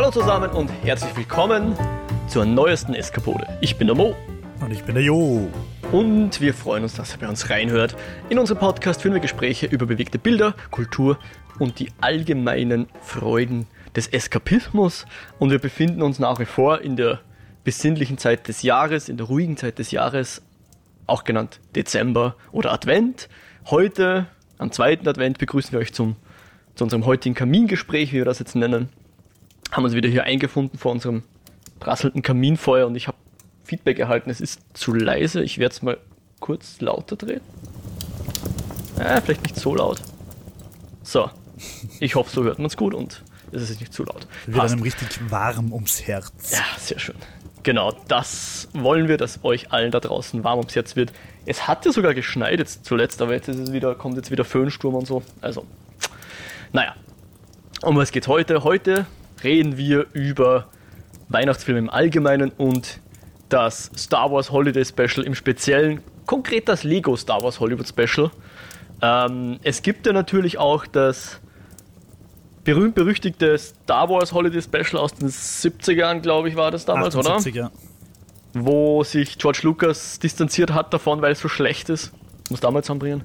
Hallo zusammen und herzlich willkommen zur neuesten Eskapode. Ich bin der Mo. Und ich bin der Jo. Und wir freuen uns, dass ihr bei uns reinhört. In unserem Podcast führen wir Gespräche über bewegte Bilder, Kultur und die allgemeinen Freuden des Eskapismus. Und wir befinden uns nach wie vor in der besinnlichen Zeit des Jahres, in der ruhigen Zeit des Jahres, auch genannt Dezember oder Advent. Heute, am zweiten Advent, begrüßen wir euch zum, zu unserem heutigen Kamingespräch, wie wir das jetzt nennen. Haben uns wieder hier eingefunden vor unserem prasselnden Kaminfeuer und ich habe Feedback erhalten, es ist zu leise. Ich werde es mal kurz lauter drehen. Äh, vielleicht nicht so laut. So. Ich hoffe, so hört man es gut und es ist nicht zu laut. Wird einem richtig warm ums Herz. Ja, sehr schön. Genau, das wollen wir, dass euch allen da draußen warm ums Herz wird. Es hat ja sogar geschneit jetzt zuletzt, aber jetzt ist es wieder, kommt jetzt wieder Föhnsturm und so. Also, naja. Um was geht heute? Heute reden wir über Weihnachtsfilme im Allgemeinen und das Star Wars Holiday Special im Speziellen, konkret das Lego Star Wars Hollywood Special. Ähm, es gibt ja natürlich auch das berühmt-berüchtigte Star Wars Holiday Special aus den 70ern, glaube ich, war das damals, 78, oder? Ja. Wo sich George Lucas distanziert hat davon, weil es so schlecht ist. Muss damals anbringen.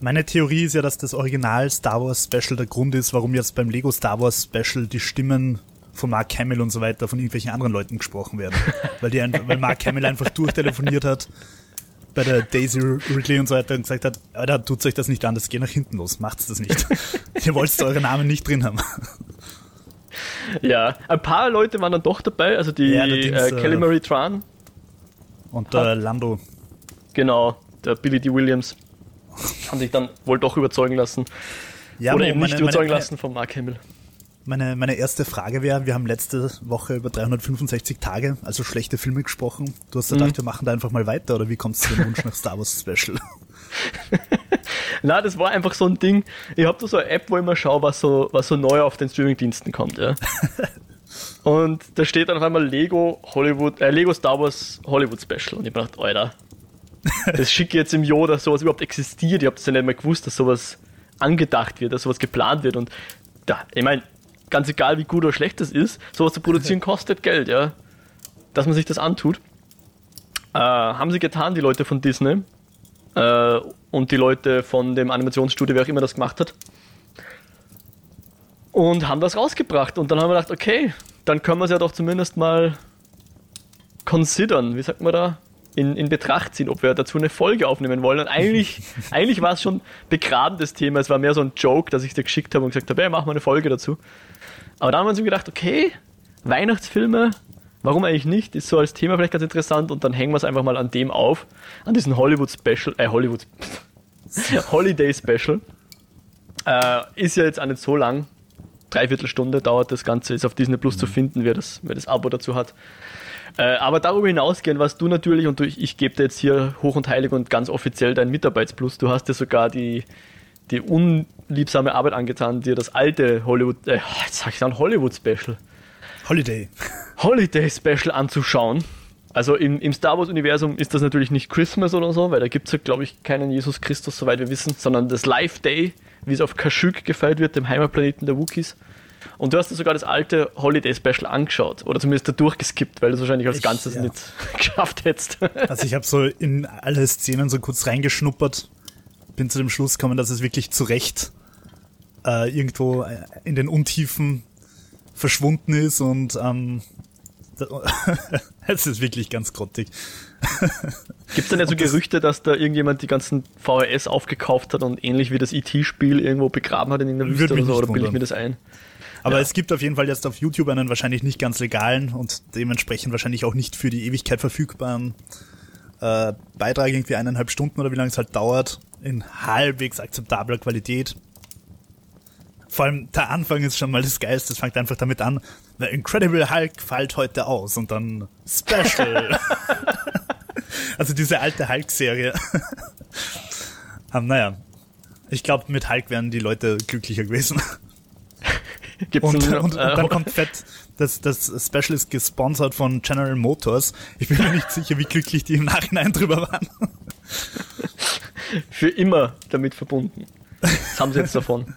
Meine Theorie ist ja, dass das Original Star Wars Special der Grund ist, warum jetzt beim Lego Star Wars Special die Stimmen von Mark Hamill und so weiter von irgendwelchen anderen Leuten gesprochen werden. weil, die, weil Mark Hamill einfach durchtelefoniert hat bei der Daisy Ridley und so weiter und gesagt hat, da tut euch das nicht an, das geht nach hinten los, macht's das nicht. Ihr wollt eure Namen nicht drin haben. Ja, ein paar Leute waren dann doch dabei, also die ja, äh, Kelly Marie Tran. Und der Lando. Genau, der Billy D. Williams. Haben sich dann wohl doch überzeugen lassen. Ja, Oder eben meine, nicht überzeugen meine, lassen von Mark Hamill. Meine, meine erste Frage wäre, wir haben letzte Woche über 365 Tage, also schlechte Filme gesprochen. Du hast gedacht, mhm. wir machen da einfach mal weiter oder wie kommst du zum Wunsch nach Star Wars Special? Na, das war einfach so ein Ding. Ich habe da so eine App, wo ich mal schaue, was so, was so neu auf den Streamingdiensten kommt, ja. Und da steht dann auf einmal Lego Hollywood, äh, Lego Star Wars Hollywood Special. Und ich dachte, Alter, das schicke jetzt im Jo, dass sowas überhaupt existiert. Ich habe das ja nicht mehr gewusst, dass sowas angedacht wird, dass sowas geplant wird. Und da, ich meine, ganz egal wie gut oder schlecht das ist, sowas zu produzieren kostet Geld, ja. Dass man sich das antut. Äh, haben sie getan, die Leute von Disney äh, und die Leute von dem Animationsstudio, wer auch immer das gemacht hat. Und haben das rausgebracht. Und dann haben wir gedacht, okay, dann können wir es ja doch zumindest mal considern. Wie sagt man da? In, in Betracht ziehen, ob wir dazu eine Folge aufnehmen wollen. Und eigentlich, eigentlich war es schon begraben, das Thema. Es war mehr so ein Joke, dass ich dir geschickt habe und gesagt habe, hey, machen wir eine Folge dazu. Aber dann haben wir uns gedacht, okay, Weihnachtsfilme, warum eigentlich nicht? Ist so als Thema vielleicht ganz interessant und dann hängen wir es einfach mal an dem auf, an diesen Hollywood Special, äh, Hollywood, Holiday Special. Äh, ist ja jetzt auch nicht so lang. Dreiviertel Stunde dauert das Ganze, ist auf Disney Plus mhm. zu finden, wer das, wer das Abo dazu hat. Äh, aber darüber hinausgehend, was du natürlich, und du, ich, ich gebe dir jetzt hier hoch und heilig und ganz offiziell dein Mitarbeitsplus, du hast dir sogar die, die unliebsame Arbeit angetan, dir das alte Hollywood, äh, jetzt sag ich dann Hollywood Special. Holiday. Holiday Special anzuschauen. Also im, im Star Wars-Universum ist das natürlich nicht Christmas oder so, weil da gibt es ja, glaube ich, keinen Jesus Christus, soweit wir wissen, sondern das Life Day, wie es auf Kashyyyk gefeiert wird, dem Heimatplaneten der Wookiees. Und du hast dir sogar das alte Holiday Special angeschaut oder zumindest da durchgeskippt, weil du es wahrscheinlich als ich, Ganzes ja. nicht geschafft hättest. Also ich habe so in alle Szenen so kurz reingeschnuppert, bin zu dem Schluss gekommen, dass es wirklich zu Recht äh, irgendwo äh, in den Untiefen verschwunden ist und ähm, es ist wirklich ganz grottig. Gibt es denn ja so Gerüchte, dass da irgendjemand die ganzen VHS aufgekauft hat und ähnlich wie das IT-Spiel e irgendwo begraben hat in irgendeiner Wüste oder so, oder bilde ich mir das ein? Aber ja. es gibt auf jeden Fall jetzt auf YouTube einen wahrscheinlich nicht ganz legalen und dementsprechend wahrscheinlich auch nicht für die Ewigkeit verfügbaren äh, Beitrag, irgendwie eineinhalb Stunden oder wie lange es halt dauert, in halbwegs akzeptabler Qualität. Vor allem der Anfang ist schon mal das Geilste. Es fängt einfach damit an, The Incredible Hulk fällt heute aus und dann Special. also diese alte Hulk-Serie. um, naja, ich glaube, mit Hulk wären die Leute glücklicher gewesen. Und, und, und dann äh, kommt fett, das, das Special ist gesponsert von General Motors. Ich bin mir nicht sicher, wie glücklich die im Nachhinein drüber waren. Für immer damit verbunden. Das haben sie jetzt davon.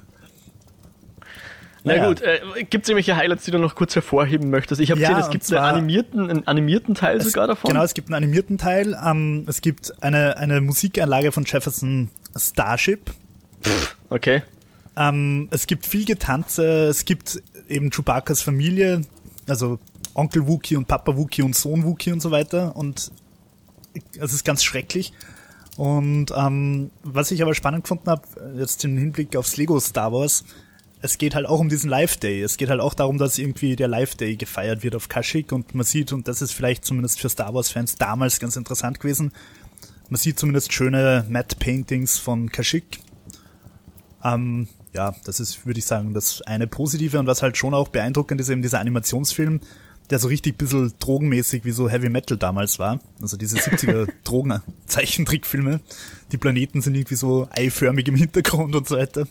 Na Naja. gut, äh, gibt es irgendwelche Highlights, die du noch kurz hervorheben möchtest? Ich habe Ja, gesehen, es gibt zwar- einen, animierten, einen animierten Teil Es- sogar davon. Genau, es gibt einen animierten Teil. Ähm, es gibt eine, eine Musikanlage von Jefferson Starship. Okay. Ähm, es gibt viel Getanze. Es gibt eben Chewbacca's Familie, also Onkel Wookie und Papa Wookie und Sohn Wookie und so weiter. Und es ist ganz schrecklich. Und ähm, was ich aber spannend gefunden habe, jetzt im Hinblick aufs Lego Star Wars, es geht halt auch um diesen Live Day. Es geht halt auch darum, dass irgendwie der Live Day gefeiert wird auf Kashyyyk und man sieht, und das ist vielleicht zumindest für Star Wars Fans damals ganz interessant gewesen, man sieht zumindest schöne Matte Paintings von Kashyyyk. Ähm, ja, das ist, würde ich sagen, das eine Positive und was halt schon auch beeindruckend ist, eben dieser Animationsfilm, der so richtig bisschen drogenmäßig wie so Heavy Metal damals war. Also diese 70er Drogen-Zeichentrickfilme. Die Planeten sind irgendwie so eiförmig im Hintergrund und so weiter.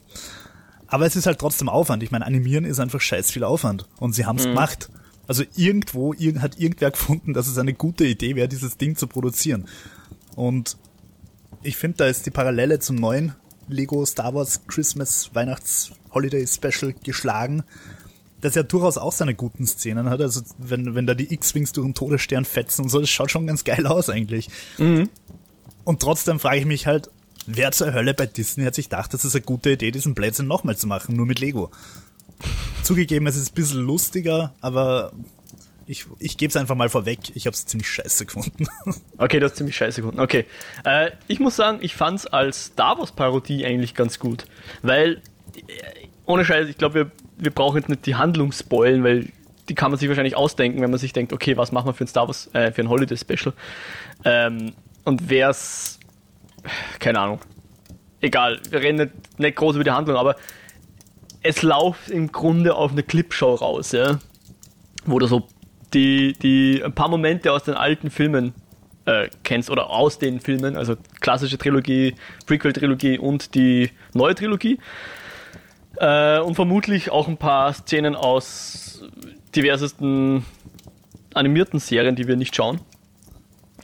Aber es ist halt trotzdem Aufwand. Ich meine, animieren ist einfach scheiß viel Aufwand. Und sie haben es gemacht. Also irgendwo irg hat irgendwer gefunden, dass es eine gute Idee wäre, dieses Ding zu produzieren. Und ich finde, da ist die Parallele zum neuen Lego Star Wars Christmas Weihnachts Holiday Special geschlagen, das ja durchaus auch seine guten Szenen hat. Also wenn, wenn da die X-Wings durch den Todesstern fetzen und so, das schaut schon ganz geil aus eigentlich. Und trotzdem frage ich mich halt, wer zur Hölle bei Disney hat sich gedacht, das ist eine gute Idee, diesen Blödsinn nochmal zu machen, nur mit Lego. Zugegeben, es ist ein bisschen lustiger, aber ich, ich gebe es einfach mal vorweg, ich habe es ziemlich scheiße gefunden. Okay, das ist ziemlich scheiße gefunden. Okay. Äh, ich muss sagen, ich fand es als Star Wars Parodie eigentlich ganz gut. Weil, äh, ohne Scheiß, ich glaube, wir, wir brauchen jetzt nicht die Handlung spoilen, weil die kann man sich wahrscheinlich ausdenken, wenn man sich denkt, okay, was machen wir für ein Star Wars, äh, für ein Holiday Special. Ähm, und wer's, keine Ahnung. Egal, wir reden nicht, nicht groß über die Handlung, aber es läuft im Grunde auf eine Clipshow raus, ja. Wo du so die, die ein paar Momente aus den alten Filmen äh, kennst oder aus den Filmen, also klassische Trilogie, Prequel-Trilogie und die neue Trilogie. Äh, und vermutlich auch ein paar Szenen aus diversesten animierten Serien, die wir nicht schauen.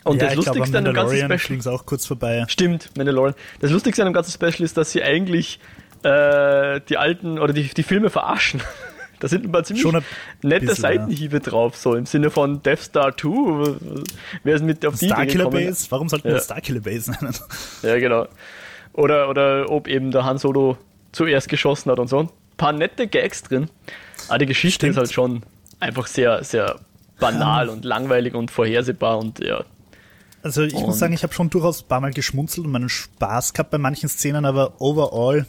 Und ja, das Lustigste an dem ganzen Special. klingt's auch kurz vorbei. Stimmt, Mandalorian. Das Lustigste an dem ganzen Special ist, dass sie eigentlich äh, die alten oder die, die Filme verarschen. Da sind ein paar ziemlich Schon ein nette bisschen, Seitenhiebe drauf, so im Sinne von Death Star 2. Wer ist mit auf die Idee Starkiller gekommen? Base? Warum sollten wir Ja. das Starkiller Base nennen? Ja, genau. Oder, oder ob eben der Han Solo zuerst geschossen hat und so. Ein paar nette Gags drin. Aber die Geschichte Stimmt. ist halt schon einfach sehr, sehr banal und langweilig und vorhersehbar und ja. Also ich Und- muss sagen, ich habe schon durchaus ein paar Mal geschmunzelt und meinen Spaß gehabt bei manchen Szenen, aber overall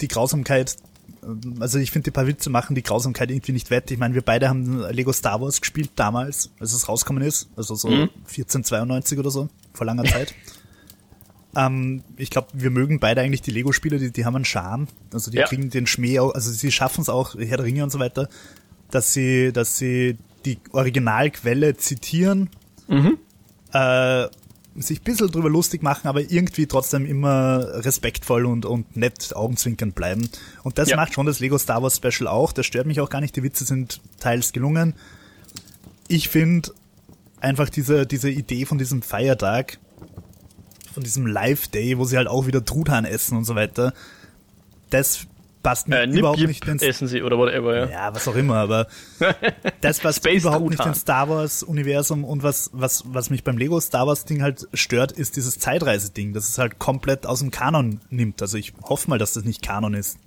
die Grausamkeit, ähm, also ich finde die paar Witze machen die Grausamkeit irgendwie nicht wett. Ich meine, wir beide haben Lego Star Wars gespielt damals, als es rausgekommen ist, also so 1492 oder so, vor langer Zeit. ähm, ich glaube, wir mögen beide eigentlich die Lego-Spiele, die, die haben einen Charme. Also die Ja. kriegen den Schmäh auch, also sie schaffen es auch, Herr der Ringe und so weiter, dass sie, dass sie die Originalquelle zitieren äh, sich ein bisschen drüber lustig machen, aber irgendwie trotzdem immer respektvoll und, und nett augenzwinkernd bleiben. Und das Ja. macht schon das Lego Star Wars Special auch. Das stört mich auch gar nicht. Die Witze sind teils gelungen. Ich finde einfach diese, diese Idee von diesem Feiertag, von diesem Live-Day, wo sie halt auch wieder Truthahn essen und so weiter, das passt mir Äh, überhaupt nicht ins essen sie oder whatever, ja. ja, was auch immer, aber das, Space überhaupt nicht ins Star Wars-Universum und was, was, was mich beim Lego Star Wars-Ding halt stört, ist dieses Zeitreise-Ding, das es halt komplett aus dem Kanon nimmt. Also ich hoffe mal, dass das nicht Kanon ist.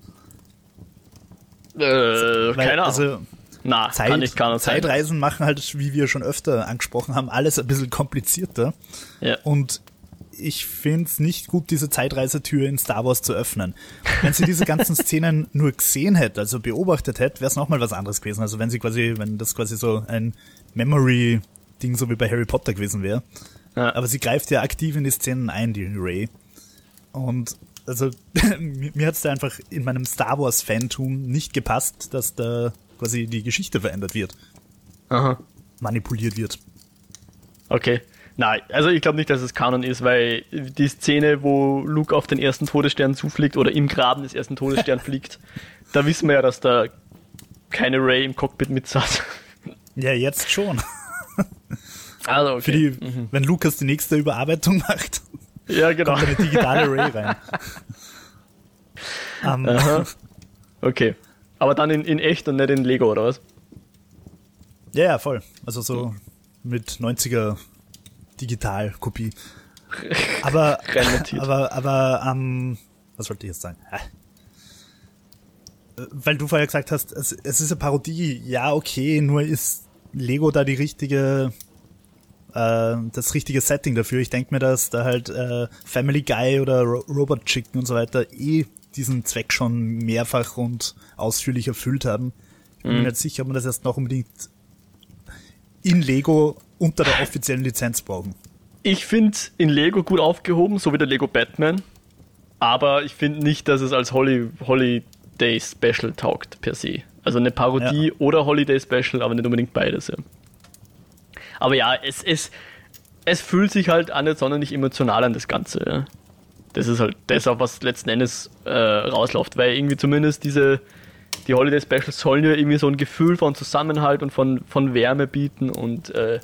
Äh, Weil, keine Ahnung. Also Na, Zeit, kann nicht Kanon sein. Zeitreisen machen halt, wie wir schon öfter angesprochen haben, alles ein bisschen komplizierter. Ja. Und ich finde es nicht gut, diese Zeitreisetür in Star Wars zu öffnen. Wenn sie diese ganzen Szenen nur gesehen hätte, also beobachtet hätte, wäre es nochmal was anderes gewesen. Also wenn sie quasi, wenn das quasi so ein Memory-Ding so wie bei Harry Potter gewesen wäre. Ja. Aber sie greift ja aktiv in die Szenen ein, die Ray. Und also mir, hat es da einfach in meinem Star Wars-Fantum nicht gepasst, dass da quasi die Geschichte verändert wird, Aha. manipuliert wird. Okay. Nein, also ich glaube nicht, dass es Kanon ist, weil die Szene, wo Luke auf den ersten Todesstern zufliegt oder im Graben des ersten Todessterns fliegt, da wissen wir ja, dass da keine Ray im Cockpit mitsaß. Ja, jetzt schon. Also, okay. Für die, wenn Lukas die nächste Überarbeitung macht, ja, genau. kommt eine digitale Ray rein. Aha. Okay. Aber dann in, in echt und nicht in Lego, oder was? Ja, ja, voll. Also so mit 90er Digitalkopie. Aber, aber, aber, ähm, was wollte ich jetzt sagen? Äh, Weil du vorher gesagt hast, es, es ist eine Parodie. Ja, okay, nur ist Lego da die richtige, äh, das richtige Setting dafür. Ich denke mir, dass da halt äh, Family Guy oder Ro Robot Chicken und so weiter eh diesen Zweck schon mehrfach und ausführlich erfüllt haben. Ich bin mir nicht sicher, ob man das erst noch unbedingt in Lego unter der offiziellen Lizenz brauchen. Ich finde in Lego gut aufgehoben, so wie der Lego Batman. Aber ich finde nicht, dass es als Holly, Holiday Special taugt per se. Also eine Parodie Ja. oder Holiday Special, aber nicht unbedingt beides. Ja. Aber ja, es, es, es fühlt sich halt an, nicht sonderlich emotional an das Ganze. Ja. Das ist halt das, auf was letzten Endes äh, rausläuft, weil irgendwie zumindest diese die Holiday Specials sollen ja irgendwie so ein Gefühl von Zusammenhalt und von, von Wärme bieten und äh,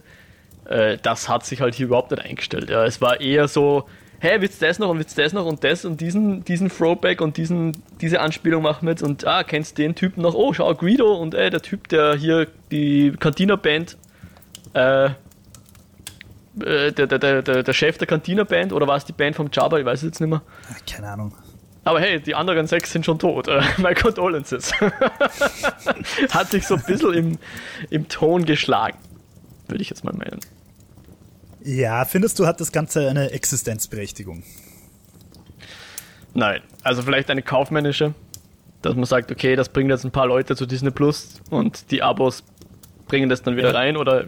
äh, das hat sich halt hier überhaupt nicht eingestellt. Ja. Es war eher so, hey, willst du das noch und willst du das noch und das und diesen, diesen Throwback und diesen, diese Anspielung machen wir jetzt und ah, kennst den Typen noch? Oh, schau, Guido und ey, der Typ, der hier die Cantina-Band, äh, äh, der, der, der, der Chef der Cantina-Band oder war es die Band vom Jabba? Ich weiß es jetzt nicht mehr. Keine Ahnung. Aber hey, die anderen sechs sind schon tot. Äh, my condolences. Hat sich so ein bisschen im, im Ton geschlagen. Würde ich jetzt mal meinen. Ja, findest du, hat das Ganze eine Existenzberechtigung? Nein. Also vielleicht eine kaufmännische, dass man sagt, okay, das bringt jetzt ein paar Leute zu Disney Plus und die Abos bringen das dann wieder Ja. rein oder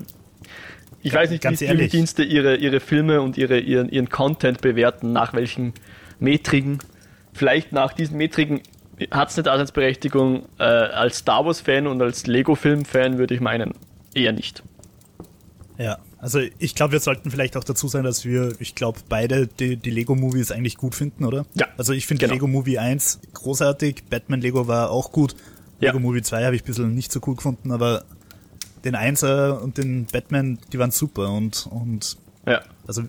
ich weiß nicht, ganz wie ehrlich. Dienste ihre, ihre Filme und ihre, ihren, ihren Content bewerten, nach welchen Metriken. Vielleicht nach diesen Metriken hat es eine Daseinsberechtigung. Äh, als Star Wars-Fan und als Lego-Film-Fan würde ich meinen, eher nicht. Ja, also ich glaube, wir sollten vielleicht auch dazu sagen, dass wir, ich glaube, beide die, die Lego-Movies eigentlich gut finden, oder? Ja, Also ich finde genau. Lego Movie 1 großartig, Batman Lego war auch gut. Ja. Lego Movie 2 habe ich ein bisschen nicht so cool gefunden, aber den 1er und den Batman, die waren super und, und Ja. also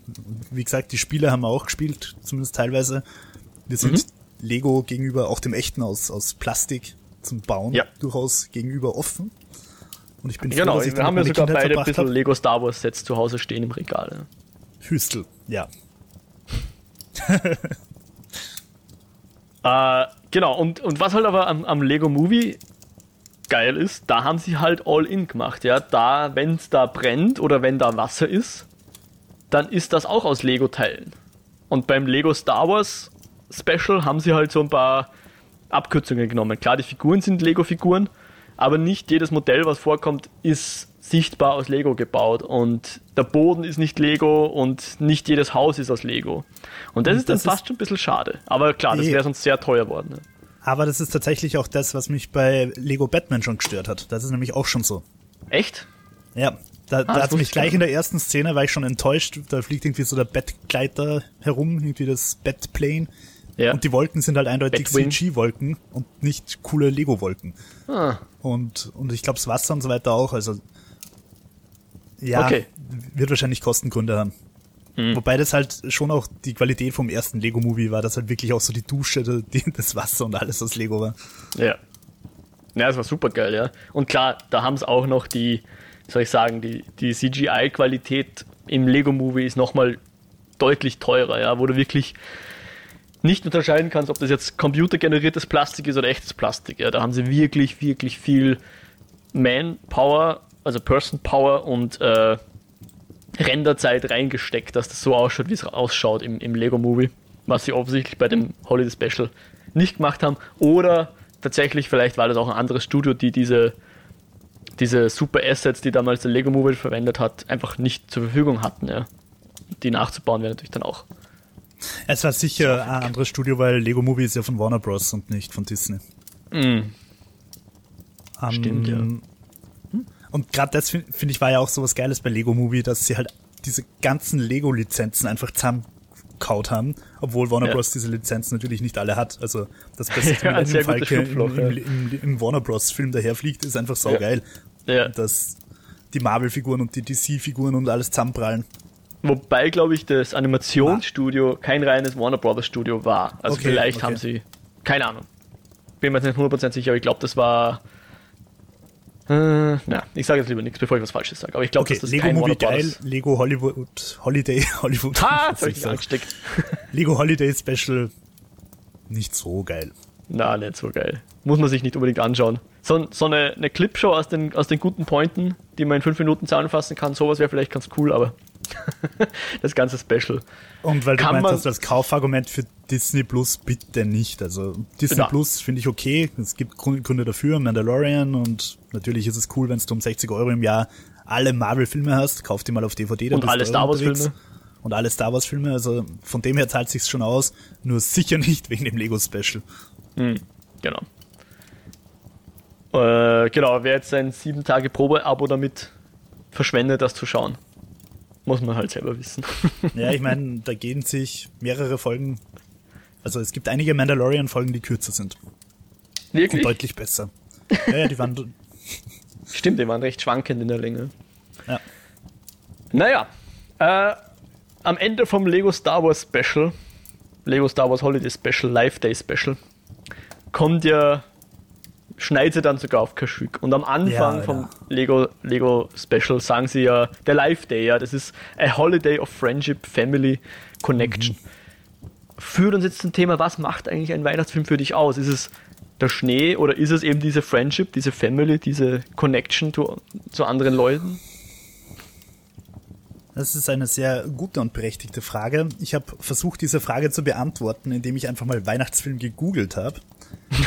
wie gesagt, die Spiele haben wir auch gespielt, zumindest teilweise. Wir sind Mhm. Lego gegenüber auch dem echten aus, aus Plastik zum Bauen Ja. durchaus gegenüber offen. Und ich bin froh, Genau, dass ich wir haben ja meine sogar Kindheit beide ein bisschen hab. Lego Star Wars Sets zu Hause stehen im Regal. ja. Hüstel, ja. Äh, genau, und, und was halt aber am, am Lego Movie geil ist, da haben sie halt All-In gemacht, ja. Da, wenn es da brennt oder wenn da Wasser ist, dann ist das auch aus Lego-Teilen. Und beim Lego Star Wars Special haben sie halt so ein paar Abkürzungen genommen. Klar, die Figuren sind Lego-Figuren, aber nicht jedes Modell, was vorkommt, ist sichtbar aus Lego gebaut. Und der Boden ist nicht Lego und nicht jedes Haus ist aus Lego. Und das Und ist dann das ist- fast schon ein bisschen schade. Aber klar, das wäre sonst sehr teuer worden. Ne? Aber das ist tatsächlich auch das, was mich bei Lego Batman schon gestört hat. Das ist nämlich auch schon so. Echt? Ja, da, da das hat mich ich gleich in der ersten Szene war ich schon enttäuscht. Da fliegt irgendwie so der Bettgleiter herum, irgendwie das Bettplane. Ja. Und die Wolken sind halt eindeutig. CG-Wolken und nicht coole Lego-Wolken. Ah, Und, und ich glaube, das Wasser und so weiter auch. Also, ja, Okay. wird wahrscheinlich Kostengründe haben. Wobei das halt schon auch die Qualität vom ersten Lego-Movie war, dass halt wirklich auch so die Dusche, die, das Wasser und alles aus Lego war. ja. Ja, das war super geil, ja. Und klar, da haben es auch noch die, soll ich sagen, die, die CGI-Qualität im Lego-Movie ist nochmal deutlich teurer, ja, wo du wirklich nicht unterscheiden kannst, ob das jetzt computergeneriertes Plastik ist oder echtes Plastik. Ja, da haben sie wirklich, wirklich viel Manpower, also Person Power und äh, Renderzeit reingesteckt, dass das so ausschaut, wie es ausschaut im, im Lego Movie, was sie offensichtlich bei dem Holiday Special nicht gemacht haben. Oder tatsächlich, vielleicht war das auch ein anderes Studio, die diese, diese super Assets, die damals der Lego Movie verwendet hat, einfach nicht zur Verfügung hatten. Ja. Die nachzubauen wäre natürlich dann auch. Es war sicher ein anderes Studio, weil Lego Movie ist ja von Warner Bros. und nicht von Disney. Ähm, Stimmt, ja. Und gerade das finde find ich war ja auch so was Geiles bei Lego Movie, dass sie halt diese ganzen Lego-Lizenzen einfach zusammengekaut haben, obwohl Warner Ja. Bros. diese Lizenzen natürlich nicht alle hat. Also das beste Ja, ein Millennium sehr guter Falke im, im, ja. im, im Warner Bros. Film daherfliegt, ist einfach saugeil. Ja. Dass die Marvel-Figuren und die DC-Figuren und alles zusammenprallen. Wobei, glaube ich, das Animationsstudio kein reines Warner Brothers Studio war. Also Okay, vielleicht okay. haben sie, keine Ahnung. bin mir jetzt nicht 100% sicher, aber ich glaube, das war. Äh, na, ich sage jetzt lieber nichts, bevor ich was Falsches sage. Aber ich glaube, Okay, dass das Lego kein Movie Warner geil, Brothers- Lego Hollywood, Holiday, Hollywood. Ha, jetzt hab ich angesteckt. Lego Holiday Special, nicht so geil. Na, nicht so geil. Muss man sich nicht unbedingt anschauen. So, so eine, eine Clipshow aus den, aus den guten Pointen, die man in fünf Minuten zusammenfassen kann, sowas wäre vielleicht ganz cool, aber das ganze Special. Und weil du Kann meinst, als Kaufargument für Disney Plus bitte nicht. Also Disney Na. Plus finde ich okay. Es gibt Gründe dafür, Mandalorian und natürlich ist es cool, wenn du um 60 Euro im Jahr alle Marvel-Filme hast. Kauf die mal auf DVD. dann Und alle Star. Wars-Filme. Und alle Star Wars Filme. Also von dem her zahlt sich's schon aus. Nur sicher nicht wegen dem Lego Special. Genau. Äh, genau, wer jetzt sein 7 Tage Probe-Abo damit verschwendet, das zu schauen, muss man halt selber wissen. Ja, ich meine, da gehen sich mehrere Folgen. Also es gibt einige Mandalorian-Folgen, die kürzer sind und Wirklich? deutlich besser. Ja, ja, die waren. Stimmt, die waren recht schwankend in der Länge. Ja. Naja, äh, am Ende vom Lego Star Wars Special, Lego Star Wars Holiday Special, Life Day Special, kommt ja, schneit sie dann sogar auf Kaschuk. Und am Anfang Ja, vom ja. Lego, Lego Special sagen sie ja, der Life Day, ja, das ist a Holiday of Friendship, Family, Connection. Führt uns jetzt zum Thema, was macht eigentlich ein Weihnachtsfilm für dich aus? Ist es der Schnee oder ist es eben diese Friendship, diese Family, diese Connection zu, zu anderen Leuten? Das ist eine sehr gute und berechtigte Frage. Ich habe versucht, diese Frage zu beantworten, indem ich einfach mal Weihnachtsfilm gegoogelt habe.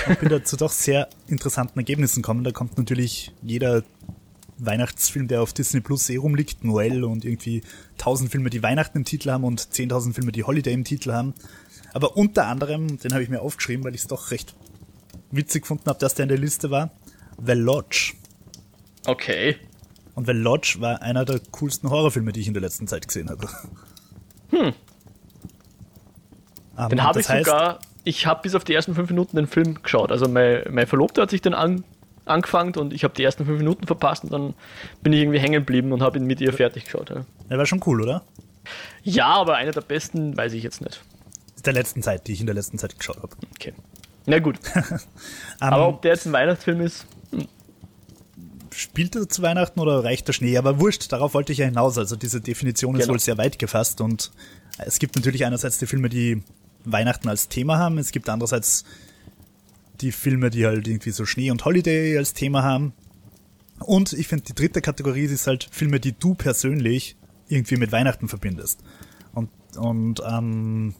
Und bin dazu doch sehr interessanten Ergebnissen gekommen. Da kommt natürlich jeder Weihnachtsfilm, der auf Disney Plus eh rumliegt, Noel und irgendwie 1000 Filme, die Weihnachten im Titel haben und 10.000 Filme, die Holiday im Titel haben. Aber unter anderem, den habe ich mir aufgeschrieben, weil ich es doch recht witzig gefunden habe, dass der in der Liste war, The Lodge. Okay. Und The Lodge war einer der coolsten Horrorfilme, die ich in der letzten Zeit gesehen habe. Hm. Um, Den habe ich sogar, ich habe bis auf die ersten fünf Minuten den Film geschaut. Also mein, mein Verlobter hat sich den an, angefangen und ich habe die ersten fünf Minuten verpasst und dann bin ich irgendwie hängen geblieben und habe ihn mit ihr fertig geschaut. Ja. Der war schon cool, oder? ja, aber einer der besten weiß ich jetzt nicht. Der letzten Zeit, die ich in der letzten Zeit geschaut habe. Okay. Na gut. Um, Aber ob der jetzt ein Weihnachtsfilm ist, spielt er zu Weihnachten oder reicht der Schnee? Aber wurscht, darauf wollte ich ja hinaus. Also diese Definition ist Genau. wohl sehr weit gefasst und es gibt natürlich einerseits die Filme, die Weihnachten als Thema haben. Es gibt andererseits die Filme, die halt irgendwie so Schnee und Holiday als Thema haben. Und ich finde, die dritte Kategorie ist halt Filme, die du persönlich irgendwie mit Weihnachten verbindest. Und, und ähm,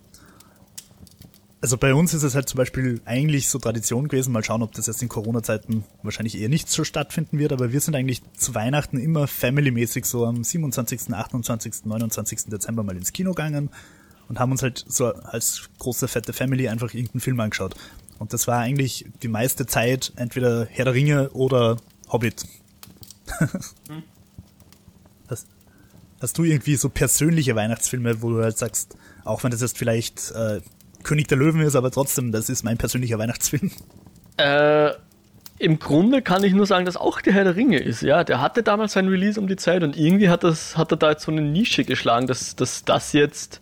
also bei uns ist es halt zum Beispiel eigentlich so Tradition gewesen, mal schauen, ob das jetzt in Corona-Zeiten wahrscheinlich eher nicht so stattfinden wird, aber wir sind eigentlich zu Weihnachten immer familymäßig so am 27., 28., 29. Dezember mal ins Kino gegangen und haben uns halt so als große fette Family einfach irgendeinen Film angeschaut. Und das war eigentlich die meiste Zeit entweder Herr der Ringe oder Hobbit. hast, hast du irgendwie so persönliche Weihnachtsfilme, wo du halt sagst, auch wenn das jetzt vielleicht äh, König der Löwen ist, aber trotzdem, das ist mein persönlicher Weihnachtsfilm. äh, im Grunde kann ich nur sagen, dass auch der Herr der Ringe ist. Ja, der hatte damals sein Release um die Zeit und irgendwie hat, das, hat er da jetzt so eine Nische geschlagen, dass, dass das jetzt,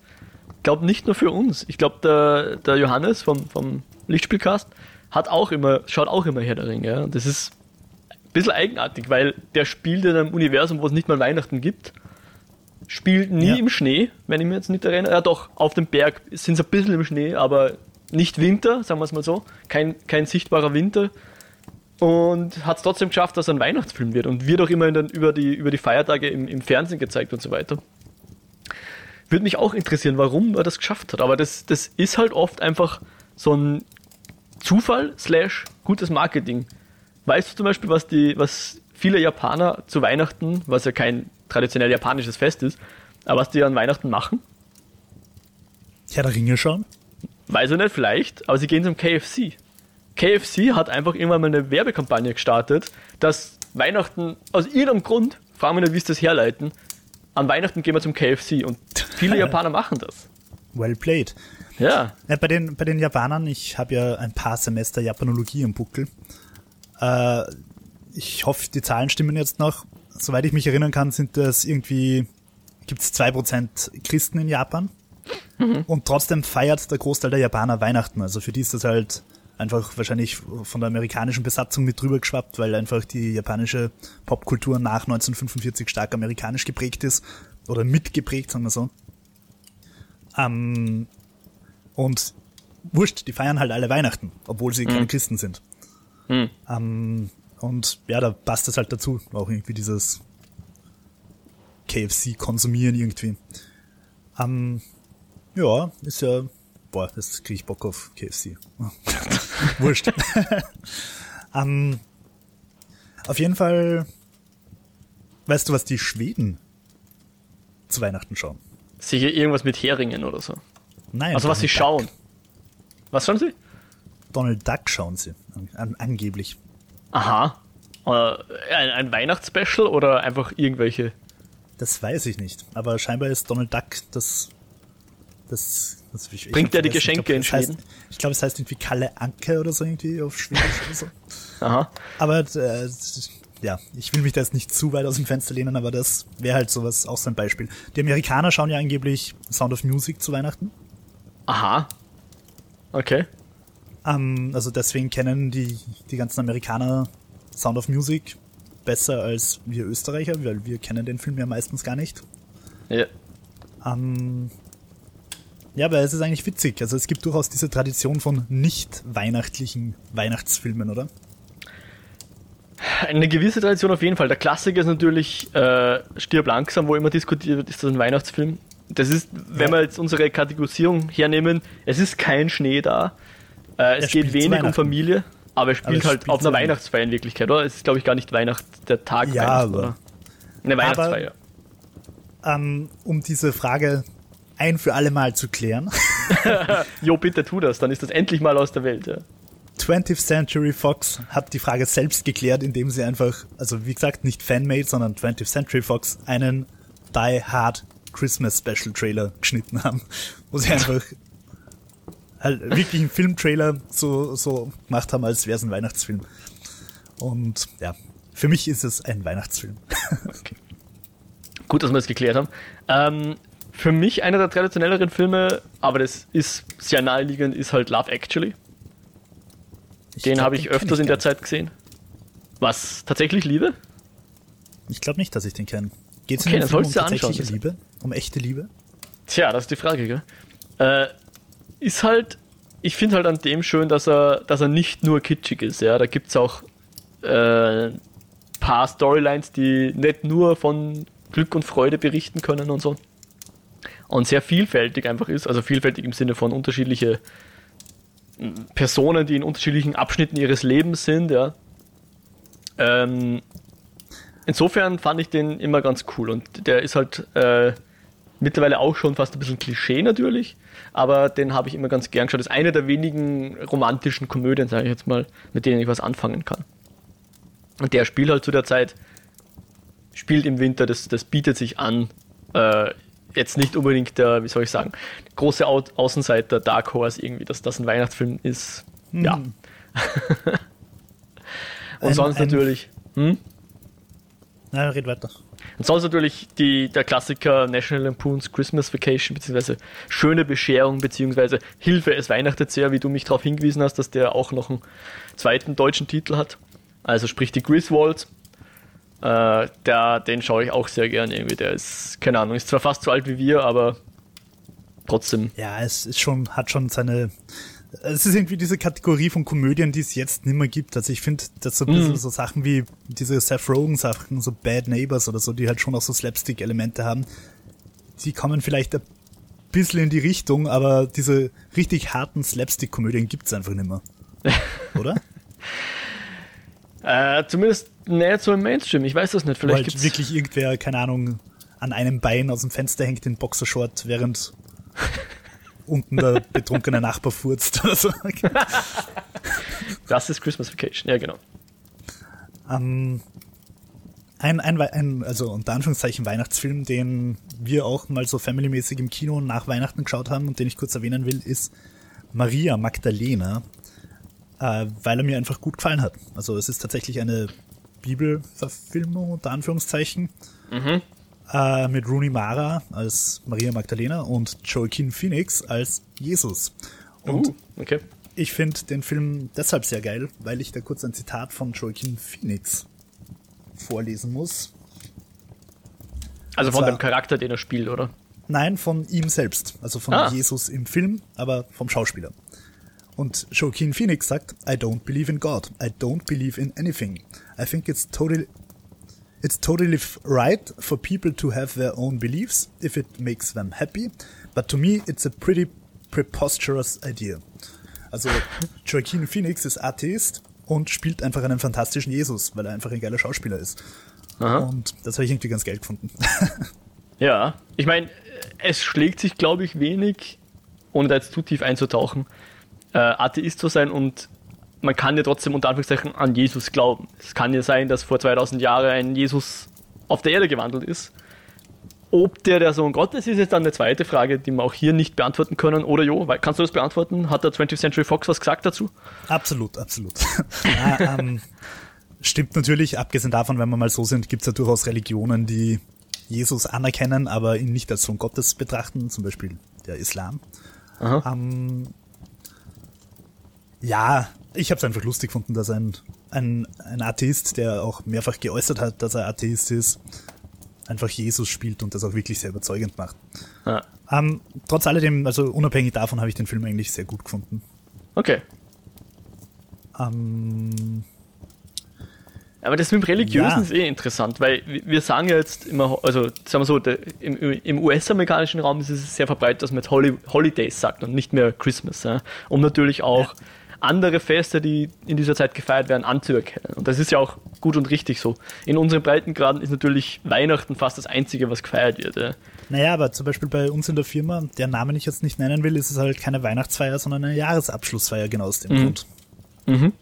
glaube nicht nur für uns. Ich glaube, der, der Johannes vom, vom Lichtspielcast hat auch immer, schaut auch immer Herr der Ringe. Ja. Das ist ein bisschen eigenartig, weil der spielt in einem Universum, wo es nicht mal Weihnachten gibt. Spielt nie Ja. im Schnee, wenn ich mich jetzt nicht erinnere. Ja, doch, auf dem Berg sind sie ein bisschen im Schnee, aber nicht Winter, sagen wir es mal so. Kein, kein sichtbarer Winter. Und hat es trotzdem geschafft, dass er ein Weihnachtsfilm wird. Und wird auch immer den, über, die, über die Feiertage im, im Fernsehen gezeigt und so weiter. Würde mich auch interessieren, warum er das geschafft hat. Aber das, das ist halt oft einfach so ein Zufall slash gutes Marketing. Weißt du zum Beispiel, was die, was viele Japaner zu Weihnachten, was ja kein traditionell japanisches Fest ist, aber was die an Weihnachten machen? Herr der Ringe schauen? Weiß ich nicht, vielleicht, aber sie gehen zum KFC. KFC hat einfach irgendwann mal eine Werbekampagne gestartet, dass Weihnachten, aus irgendeinem Grund, fragen wir nicht, wie sie das herleiten, an Weihnachten gehen wir zum KFC und viele Japaner machen das. Well played. Ja, Ja, bei, den, bei den Japanern, ich habe ja ein paar Semester Japanologie im Buckel. Äh, ich hoffe, die Zahlen stimmen jetzt noch. Soweit ich mich erinnern kann, sind das irgendwie, gibt es 2% Christen in Japan. Und trotzdem feiert der Großteil der Japaner Weihnachten. Also für die ist das halt Einfach wahrscheinlich von der amerikanischen Besatzung mit drüber geschwappt, weil einfach die japanische Popkultur nach 1945 stark amerikanisch geprägt ist. Oder mitgeprägt, sagen wir so. Ähm, und wurscht, die feiern halt alle Weihnachten, obwohl sie mhm. keine Christen sind. Mhm. Ähm, und ja, da passt es halt dazu, auch irgendwie dieses KFC konsumieren irgendwie. Ähm, ja, ist ja, boah, jetzt kriege ich Bock auf KFC. Wurscht. ähm, auf jeden Fall, weißt du, was die Schweden zu Weihnachten schauen? Sicher irgendwas mit Heringen oder so. Nein. Also was sie Duck. schauen. Was schauen sie? Donald Duck schauen sie, an, angeblich. Aha. Äh, ein, ein Weihnachtsspecial oder einfach irgendwelche? Das weiß ich nicht. Aber scheinbar ist Donald Duck das. Das, das ich, Bringt er die Geschenke glaub, in Schweden? Heißt, ich glaube, es heißt irgendwie Kalle Anke oder so irgendwie auf Schwedisch oder so. Aha. Aber äh, ja, ich will mich da jetzt nicht zu weit aus dem Fenster lehnen, aber das wäre halt sowas auch so ein Beispiel. Die Amerikaner schauen ja angeblich Sound of Music zu Weihnachten. Aha. Okay. Ähm, also deswegen kennen die, die ganzen Amerikaner Sound of Music besser als wir Österreicher, weil wir kennen den Film ja meistens gar nicht. Ja. Ähm, ja, aber es ist eigentlich witzig. Also es gibt durchaus diese Tradition von nicht weihnachtlichen Weihnachtsfilmen, oder? Eine gewisse Tradition auf jeden Fall. Der Klassiker ist natürlich äh, Stirb langsam, wo immer diskutiert wird, ist das ein Weihnachtsfilm. Das ist, wenn ja. wir jetzt unsere Kategorisierung hernehmen, es ist kein Schnee da. Äh, es geht wenig um Familie, aber er spielt aber halt spielt auf einer Weihnachtsfeier in Wirklichkeit, oder? Es ist, glaube ich, gar nicht Weihnacht, der Tag ja, Weihnachten, aber, Eine Weihnachtsfeier. Aber, ähm, um diese Frage ein für alle Mal zu klären. jo, bitte tu das, dann ist das endlich mal aus der Welt, ja. 20th Century Fox hat die Frage selbst geklärt, indem sie einfach, also wie gesagt, nicht Fanmade, sondern 20th Century Fox einen Die Hard Christmas Special Trailer geschnitten haben, wo sie einfach halt wirklich einen Filmtrailer so, so gemacht haben, als wäre es ein Weihnachtsfilm. Und ja, für mich ist es ein Weihnachtsfilm. Okay. Gut, dass wir das geklärt haben. Ähm, für mich einer der traditionelleren Filme, aber das ist sehr naheliegend, ist halt Love Actually. Ich den habe ich öfters ich in der Zeit gesehen. Was? Tatsächlich Liebe? Ich glaube nicht, dass ich den kenne. Geht es okay, um tatsächliche Liebe? Um echte Liebe? Tja, das ist die Frage, gell? Äh, ist halt, ich finde halt an dem schön, dass er, dass er nicht nur kitschig ist, ja. Da gibt es auch äh, paar Storylines, die nicht nur von Glück und Freude berichten können und so. Und sehr vielfältig einfach ist, also vielfältig im Sinne von unterschiedliche Personen, die in unterschiedlichen Abschnitten ihres Lebens sind, ja. Ähm, insofern fand ich den immer ganz cool und der ist halt äh, mittlerweile auch schon fast ein bisschen Klischee natürlich, aber den habe ich immer ganz gern geschaut. Das ist eine der wenigen romantischen Komödien, sage ich jetzt mal, mit denen ich was anfangen kann. Und der spielt halt zu der Zeit, spielt im Winter, das, das bietet sich an. Äh, jetzt nicht unbedingt der, wie soll ich sagen, große Au Außenseiter Dark Horse irgendwie, dass das ein Weihnachtsfilm ist. Hm. Ja. Und ein, sonst ein natürlich. Hm? Na, red weiter. Und sonst natürlich die, der Klassiker National Lampoon's Christmas Vacation, beziehungsweise Schöne Bescherung, beziehungsweise Hilfe, es weihnachtet sehr, wie du mich darauf hingewiesen hast, dass der auch noch einen zweiten deutschen Titel hat. Also sprich die Griswolds. Äh, der, den schaue ich auch sehr gern irgendwie. Der ist, keine Ahnung, ist zwar fast so alt wie wir, aber trotzdem. Ja, es ist schon, hat schon seine. Es ist irgendwie diese Kategorie von Komödien, die es jetzt nicht mehr gibt. Also ich finde, dass so ein bisschen mm. so Sachen wie diese Seth Rogen-Sachen, so Bad Neighbors oder so, die halt schon auch so Slapstick-Elemente haben, die kommen vielleicht ein bisschen in die Richtung, aber diese richtig harten Slapstick-Komödien gibt es einfach nicht mehr. Oder? äh, zumindest näher so im Mainstream. Ich weiß das nicht. Vielleicht gibt wirklich irgendwer, keine Ahnung, an einem Bein aus dem Fenster hängt in Boxershort, während unten der betrunkene Nachbar furzt oder so. das ist Christmas Vacation, ja genau. Ähm, ein, ein, ein, also unter Anführungszeichen Weihnachtsfilm, den wir auch mal so familymäßig im Kino nach Weihnachten geschaut haben und den ich kurz erwähnen will, ist Maria Magdalena, äh, weil er mir einfach gut gefallen hat. Also es ist tatsächlich eine Bibelverfilmung unter Anführungszeichen. Mhm. Äh, mit Rooney Mara als Maria Magdalena und Joaquin Phoenix als Jesus. Und uh, okay. ich finde den Film deshalb sehr geil, weil ich da kurz ein Zitat von Joaquin Phoenix vorlesen muss. Also von dem Charakter, den er spielt, oder? Nein, von ihm selbst. Also von ah. Jesus im Film, aber vom Schauspieler. Und Joaquin Phoenix sagt, I don't believe in God. I don't believe in anything. I think it's totally It's totally right for people to have their own beliefs if it makes them happy, but to me it's a pretty preposterous idea. Also Joaquin Phoenix ist Atheist und spielt einfach einen fantastischen Jesus, weil er einfach ein geiler Schauspieler ist. Aha. Und das habe ich irgendwie ganz geil gefunden. ja, ich meine, es schlägt sich, glaube ich, wenig, ohne da jetzt zu tief einzutauchen, äh, Atheist zu sein und man kann ja trotzdem unter Anführungszeichen an Jesus glauben. Es kann ja sein, dass vor 2000 Jahren ein Jesus auf der Erde gewandelt ist. Ob der der Sohn Gottes ist, ist dann eine zweite Frage, die wir auch hier nicht beantworten können. Oder Jo, kannst du das beantworten? Hat der 20th Century Fox was gesagt dazu? Absolut, absolut. ja, ähm, stimmt natürlich, abgesehen davon, wenn wir mal so sind, gibt es ja durchaus Religionen, die Jesus anerkennen, aber ihn nicht als Sohn Gottes betrachten, zum Beispiel der Islam. Ähm, ja, ich habe es einfach lustig gefunden, dass ein, ein, ein Atheist, der auch mehrfach geäußert hat, dass er Atheist ist, einfach Jesus spielt und das auch wirklich sehr überzeugend macht. Ja. Ähm, trotz alledem, also unabhängig davon, habe ich den Film eigentlich sehr gut gefunden. Okay. Ähm, aber das mit dem Religiösen ja. ist eh interessant, weil wir sagen ja jetzt immer, also sagen wir so, der, im, im US-amerikanischen Raum ist es sehr verbreitet, dass man jetzt Holi Holidays sagt und nicht mehr Christmas. Ja? Um natürlich auch ja andere Feste, die in dieser Zeit gefeiert werden, anzuerkennen. Und das ist ja auch gut und richtig so. In unseren Breitengraden ist natürlich Weihnachten fast das Einzige, was gefeiert wird. Ja. Naja, aber zum Beispiel bei uns in der Firma, der Namen ich jetzt nicht nennen will, ist es halt keine Weihnachtsfeier, sondern eine Jahresabschlussfeier, genau aus dem mhm. Grund. Mhm.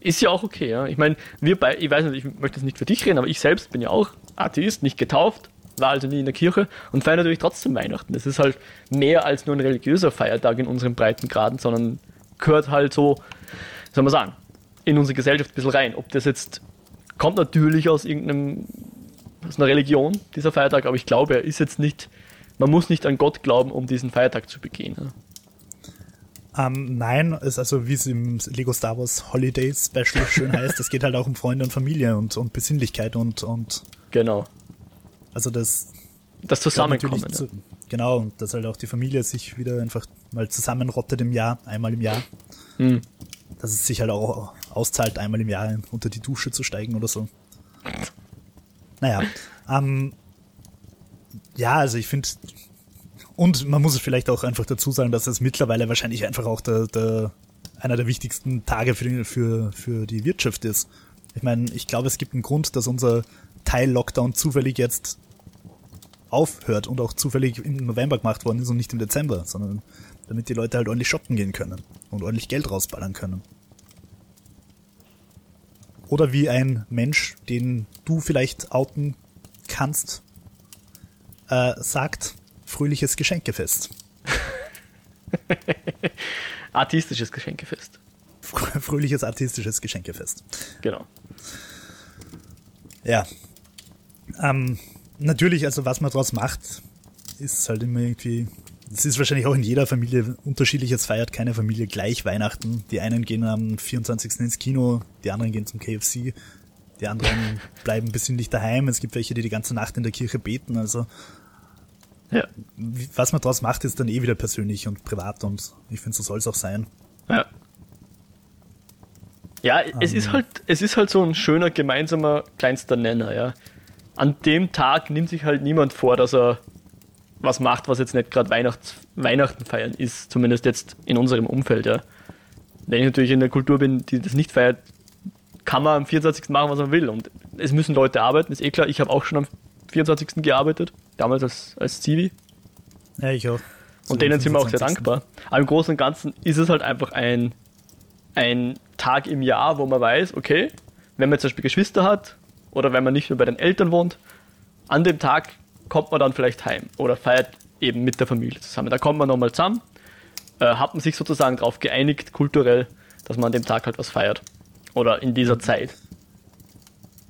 Ist ja auch okay, ja. Ich meine, wir bei, ich weiß nicht, ich möchte jetzt nicht für dich reden, aber ich selbst bin ja auch Atheist, nicht getauft, war also nie in der Kirche und feiere natürlich trotzdem Weihnachten. Das ist halt mehr als nur ein religiöser Feiertag in unseren Breitengraden, sondern gehört halt so, soll man sagen, in unsere Gesellschaft ein bisschen rein. Ob das jetzt kommt natürlich aus irgendeinem, aus einer Religion, dieser Feiertag, aber ich glaube, er ist jetzt nicht, man muss nicht an Gott glauben, um diesen Feiertag zu begehen. Ähm, nein, ist also wie es im Lego Star Wars Holiday Special schön heißt, es geht halt auch um Freunde und Familie und, und Besinnlichkeit und, und genau. Also das das Zusammenkommen. Zu, genau, und dass halt auch die Familie sich wieder einfach mal zusammenrottet im Jahr, einmal im Jahr. Mhm. Dass es sich halt auch auszahlt, einmal im Jahr unter die Dusche zu steigen oder so. Naja, ähm, ja, also ich finde, und man muss es vielleicht auch einfach dazu sagen, dass es mittlerweile wahrscheinlich einfach auch der, der, einer der wichtigsten Tage für die, für, für die Wirtschaft ist. Ich meine, ich glaube, es gibt einen Grund, dass unser Teil Lockdown zufällig jetzt aufhört und auch zufällig im November gemacht worden ist und nicht im Dezember, sondern damit die Leute halt ordentlich shoppen gehen können und ordentlich Geld rausballern können. Oder wie ein Mensch, den du vielleicht outen kannst, äh, sagt, fröhliches Geschenkefest. artistisches Geschenkefest. Fröhliches artistisches Geschenkefest. Genau. Ja. Ähm, natürlich, also was man daraus macht, ist halt immer irgendwie. Es ist wahrscheinlich auch in jeder Familie unterschiedlich. Es feiert keine Familie gleich Weihnachten. Die einen gehen am 24. ins Kino, die anderen gehen zum KFC, die anderen bleiben besinnlich daheim. Es gibt welche, die die ganze Nacht in der Kirche beten. Also ja. was man daraus macht, ist dann eh wieder persönlich und privat und ich finde, so soll es auch sein. Ja. Ja, es um, ist ähm. halt, es ist halt so ein schöner gemeinsamer kleinster Nenner, ja an dem Tag nimmt sich halt niemand vor, dass er was macht, was jetzt nicht gerade Weihnachten feiern ist, zumindest jetzt in unserem Umfeld, ja. Wenn ich natürlich in der Kultur bin, die das nicht feiert, kann man am 24. machen, was man will. Und es müssen Leute arbeiten, ist eh klar. Ich habe auch schon am 24. gearbeitet, damals als, als Zivi. Ja, ich auch. Und denen sind wir auch sehr dankbar. Aber im Großen und Ganzen ist es halt einfach ein, ein Tag im Jahr, wo man weiß, okay, wenn man zum Beispiel Geschwister hat, oder wenn man nicht mehr bei den Eltern wohnt, an dem Tag kommt man dann vielleicht heim oder feiert eben mit der Familie zusammen. Da kommt man nochmal zusammen, äh, hat man sich sozusagen darauf geeinigt, kulturell, dass man an dem Tag halt was feiert. Oder in dieser Zeit.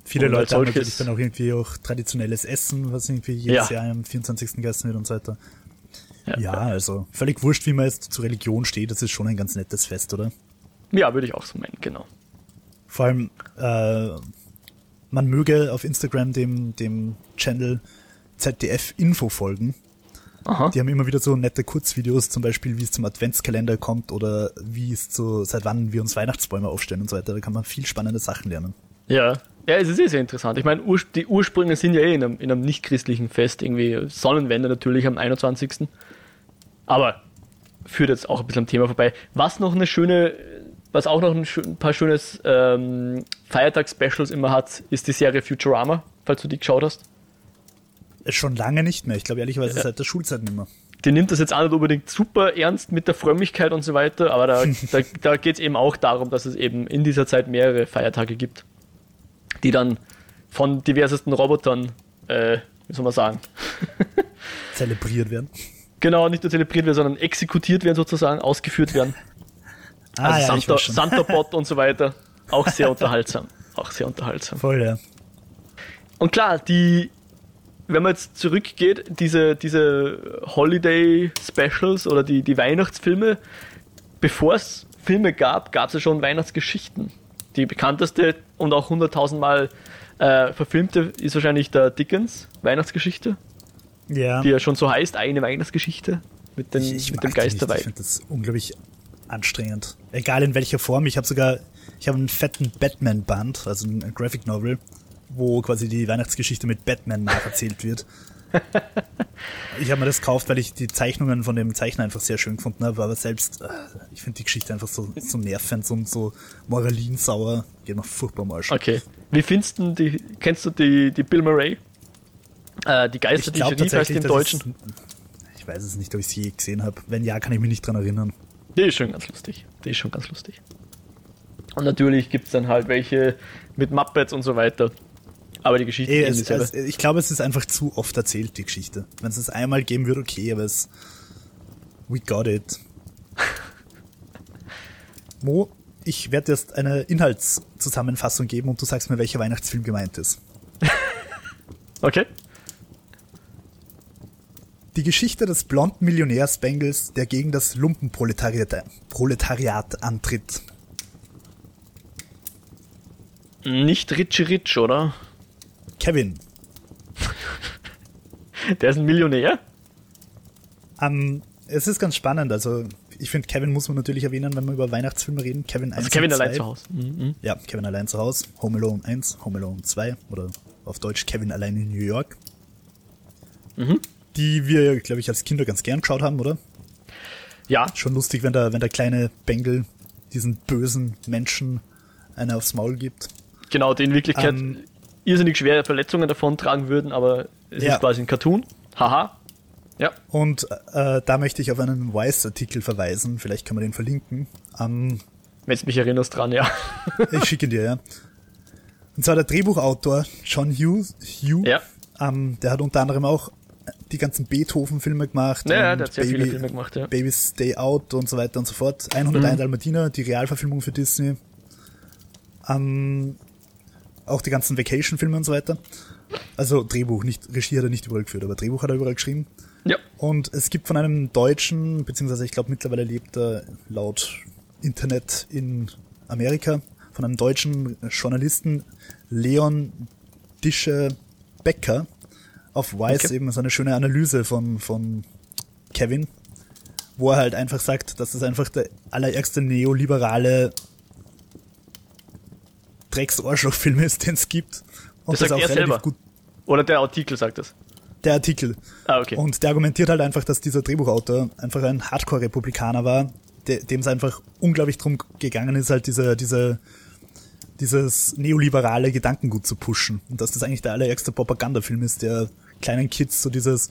Viele und Leute haben natürlich dann auch irgendwie auch traditionelles Essen, was irgendwie jedes ja. Jahr am 24. gegessen wird und so weiter. ja, ja, also völlig wurscht, wie man jetzt zur Religion steht, das ist schon ein ganz nettes Fest, oder? Ja, würde ich auch so meinen, genau. Vor allem, äh, man möge auf Instagram dem, dem Channel ZDF Info folgen. Aha. Die haben immer wieder so nette Kurzvideos, zum Beispiel, wie es zum Adventskalender kommt oder wie es zu, seit wann wir uns Weihnachtsbäume aufstellen und so weiter. Da kann man viel spannende Sachen lernen. Ja, ja, es ist sehr, sehr interessant. Ich meine, die Ursprünge sind ja eh in einem, in einem nicht-christlichen Fest, irgendwie Sonnenwende natürlich am 21. Aber führt jetzt auch ein bisschen am Thema vorbei. Was noch eine schöne, was auch noch ein, ein paar schönes ähm, Feiertags-Specials immer hat, ist die Serie Futurama, falls du die geschaut hast. Schon lange nicht mehr. Ich glaube ehrlicherweise ja. seit der Schulzeit nicht mehr. Die nimmt das jetzt auch nicht unbedingt super ernst mit der Frömmigkeit und so weiter, aber da, da, da geht es eben auch darum, dass es eben in dieser Zeit mehrere Feiertage gibt, die dann von diversesten Robotern, äh, wie soll man sagen, zelebriert werden. Genau, nicht nur zelebriert werden, sondern exekutiert werden sozusagen, ausgeführt werden. Ah, also ja, Santa, Santa-Bot und so weiter. Auch sehr unterhaltsam. Auch sehr unterhaltsam. Voll, ja. Und klar, die wenn man jetzt zurückgeht, diese, diese Holiday-Specials oder die, die Weihnachtsfilme, bevor es Filme gab, gab es ja schon Weihnachtsgeschichten. Die bekannteste und auch hunderttausendmal äh, verfilmte ist wahrscheinlich der Dickens Weihnachtsgeschichte. Ja. Die ja schon so heißt, eine Weihnachtsgeschichte mit, den, ich, ich mit dem Geisterweib. Ich finde das unglaublich anstrengend. Egal in welcher Form. Ich habe sogar, ich habe einen fetten Batman-Band, also ein Graphic Novel wo quasi die Weihnachtsgeschichte mit Batman nacherzählt wird. ich habe mir das gekauft, weil ich die Zeichnungen von dem Zeichner einfach sehr schön gefunden habe, aber selbst, äh, ich finde die Geschichte einfach so, so nervend und so moralinsauer. Geht noch furchtbar mal schon. Okay. Wie findest du die, kennst du die, die Bill Murray? Äh, die Geister, ich die Sheriff heißt im Deutschen. Ist, ich weiß es nicht, ob ich sie je gesehen habe. Wenn ja, kann ich mich nicht dran erinnern. Die ist schon ganz lustig. Die ist schon ganz lustig. Und natürlich gibt es dann halt welche mit Muppets und so weiter. Aber die Geschichte Ey, es, es, Ich glaube, es ist einfach zu oft erzählt, die Geschichte. Wenn es es einmal geben würde, okay, aber es. We got it. Mo, ich werde jetzt eine Inhaltszusammenfassung geben und du sagst mir, welcher Weihnachtsfilm gemeint ist. okay. Die Geschichte des blonden Millionärs Bengals, der gegen das Lumpenproletariat Proletariat antritt. Nicht Richie Rich, oder? Kevin. Der ist ein Millionär? Um, ähm, es ist ganz spannend. Also, ich finde, Kevin muss man natürlich erwähnen, wenn wir über Weihnachtsfilme reden. Kevin 1 also Kevin allein zu Hause. Mhm, mhm. Ja, Kevin allein zu Hause. Home Alone 1, Home Alone 2 oder auf Deutsch Kevin allein in New York. Mhm. Die wir, glaube ich, als Kinder ganz gern geschaut haben, oder? Ja. Schon lustig, wenn der, wenn der kleine Bengel diesen bösen Menschen eine aufs Maul gibt. Genau, die in Wirklichkeit ähm, irrsinnig schwere Verletzungen davon tragen würden, aber es ja. ist quasi ein Cartoon. Haha. Ja. Und äh, da möchte ich auf einen Vice-Artikel verweisen, vielleicht kann man den verlinken. Um, Wenn du mich erinnerst dran, ja. ich schicke dir, ja. Und zwar der Drehbuchautor John Hughes, Hugh, ja. Um, der hat unter anderem auch die ganzen Beethoven-Filme gemacht. Ja, der hat sehr Baby, viele Filme gemacht, ja. Baby's Stay Out und so weiter und so fort. 101 mhm. Dalmatiner, die Realverfilmung für Disney. Um, auch die ganzen Vacation-Filme und so weiter. Also Drehbuch, nicht Regie hat er nicht überall geführt, aber Drehbuch hat er überall geschrieben. Ja. Und es gibt von einem Deutschen, beziehungsweise ich glaube mittlerweile lebt er laut Internet in Amerika, von einem deutschen Journalisten, Leon Dische Becker, auf Vice okay. eben so eine schöne Analyse von, von Kevin, wo er halt einfach sagt, dass es einfach der allererste neoliberale Drecks-Arschloch-Film ist, den es gibt. Und das, das sagt auch er selber. Gut Oder der Artikel sagt das? Der Artikel. Ah, okay. Und der argumentiert halt einfach, dass dieser Drehbuchautor einfach ein Hardcore-Republikaner war, dem es einfach unglaublich drum gegangen ist, halt diese, diese, dieses neoliberale Gedankengut zu pushen. Und dass das eigentlich der allererste Propagandafilm ist, der kleinen Kids so dieses,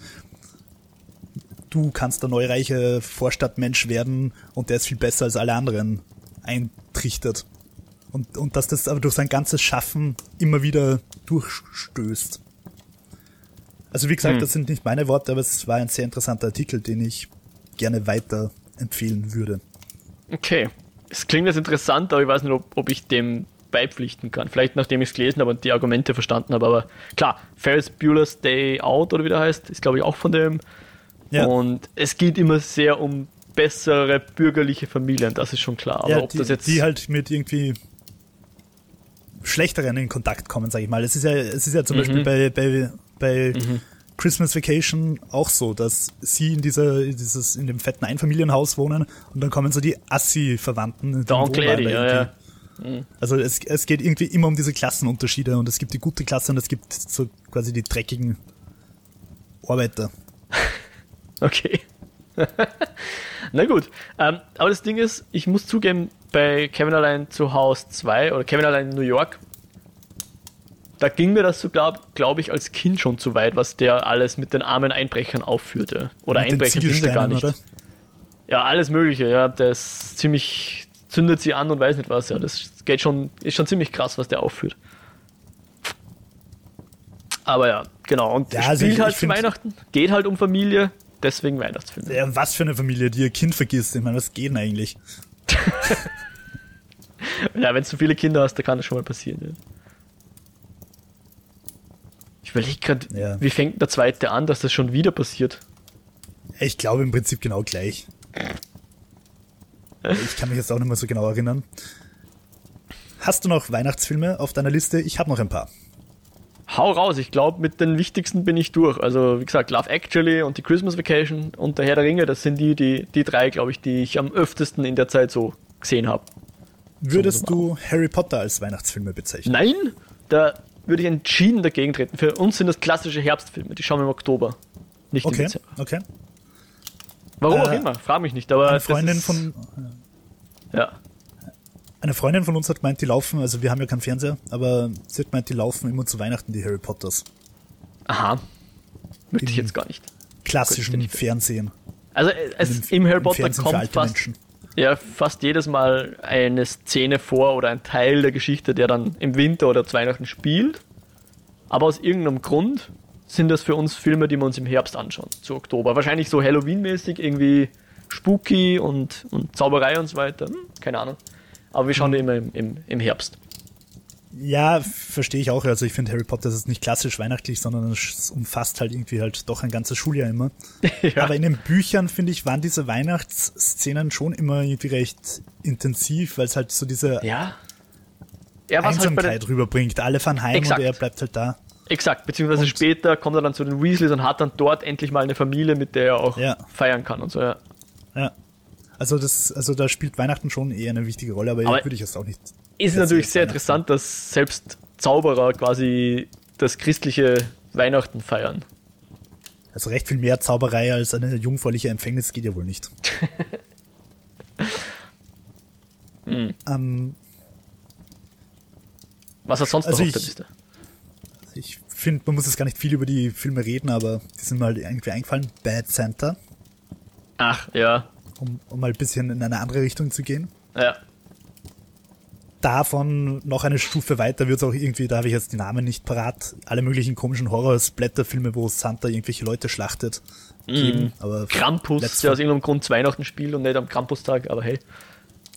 du kannst der neureiche Vorstadtmensch werden und der ist viel besser als alle anderen eintrichtert. Und, und dass das aber durch sein ganzes Schaffen immer wieder durchstößt. Also wie gesagt, hm. das sind nicht meine Worte, aber es war ein sehr interessanter Artikel, den ich gerne weiter empfehlen würde. Okay. Es klingt jetzt interessant, aber ich weiß nicht, ob, ob ich dem beipflichten kann. Vielleicht nachdem ich es gelesen habe und die Argumente verstanden habe, aber klar, Ferris Bueller's Day Out oder wie der heißt, ist glaube ich auch von dem Ja. Und es geht immer sehr um bessere bürgerliche Familien, das ist schon klar. Aber ja, ob die, das jetzt die halt mit irgendwie schlechteren in Kontakt kommen, sage ich mal. Es ist ja, es ist ja zum mhm. Beispiel bei, bei, bei mhm. Christmas Vacation auch so, dass sie in dieser, dieses, in dem fetten Einfamilienhaus wohnen und dann kommen so die Assi-Verwandten. Lady, ja, ja. Mhm. Also es, es geht irgendwie immer um diese Klassenunterschiede und es gibt die gute Klasse und es gibt so quasi die dreckigen Arbeiter. okay. Na gut. Ähm, aber das Ding ist, ich muss zugeben, bei Kevin allein zu Hause 2 oder Kevin allein in New York, da ging mir das so, glaube glaub ich, als Kind schon zu weit, was der alles mit den armen Einbrechern aufführte. Oder mit Einbrecher sind sie gar nicht. Oder? Ja, alles Mögliche, ja. Der ist ziemlich, zündet sie an und weiß nicht was, ja. Das geht schon, ist schon ziemlich krass, was der aufführt. Aber ja, genau. Und ja, also spielt halt zu Weihnachten, geht halt um Familie, deswegen Weihnachtsfilm. Ja, was für eine Familie, die ihr Kind vergisst. Ich meine, was geht denn eigentlich? ja, wenn du viele Kinder hast, dann kann das schon mal passieren. Ja. Ich überlege gerade, ja. wie fängt der zweite an, dass das schon wieder passiert? Ich glaube im Prinzip genau gleich. Ich kann mich jetzt auch nicht mehr so genau erinnern. Hast du noch Weihnachtsfilme auf deiner Liste? Ich habe noch ein paar. Hau raus, ich glaube, mit den wichtigsten bin ich durch. Also, wie gesagt, Love Actually und die Christmas Vacation und der Herr der Ringe, das sind die, die, die drei, glaube ich, die ich am öftesten in der Zeit so gesehen habe. Würdest du Harry Potter als Weihnachtsfilme bezeichnen? Nein, da würde ich entschieden dagegen treten. Für uns sind das klassische Herbstfilme, die schauen wir im Oktober. Nicht okay, im Dezember. Okay. Warum äh, auch immer, frage mich nicht. Aber eine Freundin von. Ja. Eine Freundin von uns hat gemeint, die laufen, also wir haben ja keinen Fernseher, aber sie hat gemeint, die laufen immer zu Weihnachten, die Harry Potters. Aha. Möchte ich jetzt gar nicht. Klassischen nicht Fernsehen. Also es, im, im Harry Potter kommt fast, ja, fast jedes Mal eine Szene vor oder ein Teil der Geschichte, der dann im Winter oder zu Weihnachten spielt. Aber aus irgendeinem Grund sind das für uns Filme, die wir uns im Herbst anschauen, zu Oktober. Wahrscheinlich so Halloween-mäßig, irgendwie spooky und, und Zauberei und so weiter. Hm, keine Ahnung. Aber wir schauen die immer im, im, im Herbst. Ja, verstehe ich auch. Also ich finde Harry Potter ist nicht klassisch weihnachtlich, sondern es umfasst halt irgendwie halt doch ein ganzes Schuljahr immer. ja. Aber in den Büchern, finde ich, waren diese Weihnachtsszenen schon immer irgendwie recht intensiv, weil es halt so diese ja. Halt Einsamkeit halt rüberbringt. Alle fahren heim Exakt. und er bleibt halt da. Exakt, beziehungsweise und später kommt er dann zu den Weasleys und hat dann dort endlich mal eine Familie, mit der er auch ja. feiern kann und so, ja. Ja. Also das, also da spielt Weihnachten schon eher eine wichtige Rolle, aber, aber würde ich jetzt auch nicht ist natürlich sehr interessant, dass selbst Zauberer quasi das christliche Weihnachten feiern. Also recht viel mehr Zauberei als eine jungfräuliche Empfängnis geht ja wohl nicht. hm. ähm, Was hast sonst also noch auf der Liste? Ich finde, man muss jetzt gar nicht viel über die Filme reden, aber die sind mir halt irgendwie eingefallen. Bad Santa. Ach, ja. Um, um mal ein bisschen in eine andere Richtung zu gehen. Ja davon noch eine Stufe weiter wird es auch irgendwie, da habe ich jetzt die Namen nicht parat, alle möglichen komischen Horror-Splatter-Filme, wo Santa irgendwelche Leute schlachtet. Geben, mm. aber Krampus, der aus irgendeinem Grund zu Weihnachten spielt und nicht am Krampustag, aber hey.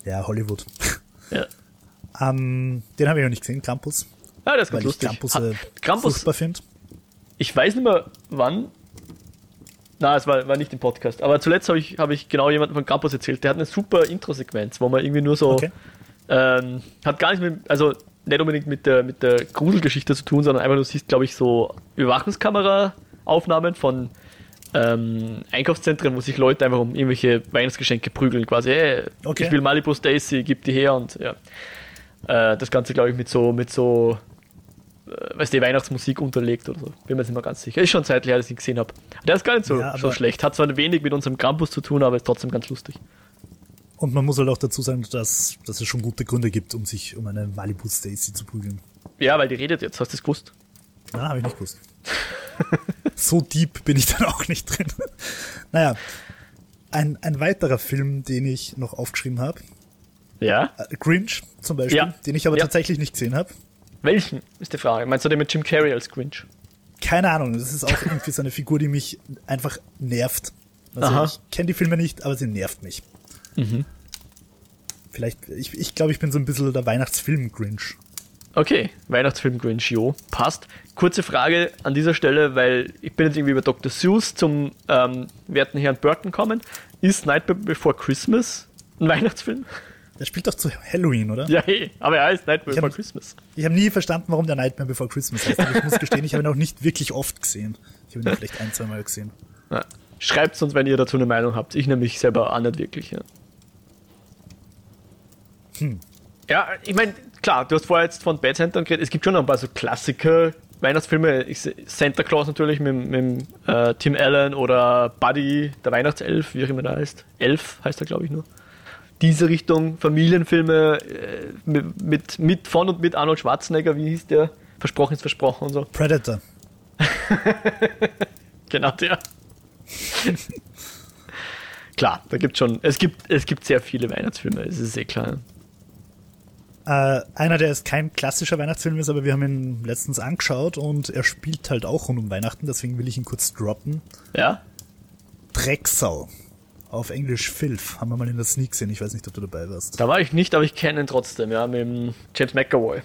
Ja, Hollywood. Ja. ähm, den habe ich noch nicht gesehen, Krampus. Ah, das ist ganz weil lustig. Ich Krampus, äh, Krampus furchtbar finde. Ich weiß nicht mehr wann. Na, es war, war nicht im Podcast. Aber zuletzt habe ich, hab ich genau jemanden von Krampus erzählt. Der hat eine super Intro-Sequenz, wo man irgendwie nur so okay. Ähm, hat gar nicht mit, also nicht unbedingt mit der, mit der Gruselgeschichte zu tun, sondern einfach, du siehst, glaube ich, so Überwachungskamera-Aufnahmen von ähm, Einkaufszentren, wo sich Leute einfach um irgendwelche Weihnachtsgeschenke prügeln, quasi, hey, okay. ich will Malibu Stacy, gib die her und ja. Äh, das Ganze, glaube ich, mit so, mit so, weißt du, Weihnachtsmusik unterlegt oder so. Bin mir jetzt nicht mehr ganz sicher. Ist schon zeitlich dass ich ihn gesehen habe. Der ist gar nicht so, ja, so schlecht. Hat zwar wenig mit unserem Campus zu tun, aber ist trotzdem ganz lustig. Und man muss halt auch dazu sagen, dass, dass es schon gute Gründe gibt, um sich um eine Malibu Stacy zu prügeln. Ja, weil die redet jetzt. Hast du das gewusst? Na, habe ich nicht gewusst. so deep bin ich dann auch nicht drin. naja, ein, ein weiterer Film, den ich noch aufgeschrieben habe. Ja? Äh, Grinch zum Beispiel, ja. den ich aber ja. tatsächlich nicht gesehen habe. Welchen, ist die Frage. Meinst du den mit Jim Carrey als Grinch? Keine Ahnung, das ist auch irgendwie so eine Figur, die mich einfach nervt. Also Aha. ich kenne die Filme nicht, aber sie nervt mich. Mhm. Vielleicht, ich, ich glaube, ich bin so ein bisschen der Weihnachtsfilm-Grinch. Okay, Weihnachtsfilm Grinch, jo, passt. Kurze Frage an dieser Stelle, weil ich bin jetzt irgendwie über Dr. Seuss zum ähm, werten Herrn Burton kommen. Ist Nightmare Before Christmas ein Weihnachtsfilm? Der spielt doch zu Halloween, oder? Ja, hey, aber er heißt Nightmare Ich Before hab- Christmas. Ich habe nie verstanden, warum der Nightmare Before Christmas heißt. Aber ich muss gestehen, ich habe ihn auch nicht wirklich oft gesehen. Ich habe ihn vielleicht ein, zwei Mal gesehen. Ja. Schreibt uns, wenn ihr dazu eine Meinung habt. Ich nämlich selber auch nicht wirklich. Ja, ja ich meine, klar, du hast vorher jetzt von Bad Santa geredet. Es gibt schon noch ein paar so Klassiker. Weihnachtsfilme, Santa Claus natürlich mit, mit äh, Tim Allen oder Buddy, der Weihnachtself, wie auch immer der heißt. Elf heißt er, glaube ich, nur. Diese Richtung, Familienfilme äh, mit, mit, mit, von und mit Arnold Schwarzenegger, wie hieß der? Versprochen ist versprochen und so. Predator. Genau der. klar, da gibt schon, es gibt, es gibt sehr viele Weihnachtsfilme, es ist eh klar. Äh, einer, der ist kein klassischer Weihnachtsfilm ist, aber wir haben ihn letztens angeschaut und er spielt halt auch rund um Weihnachten, deswegen will ich ihn kurz droppen. Ja? Drecksau. Auf Englisch Filth. Haben wir mal in der Sneak gesehen. Ich weiß nicht, ob du dabei warst. Da war ich nicht, aber ich kenne ihn trotzdem, ja, mit dem James McAvoy.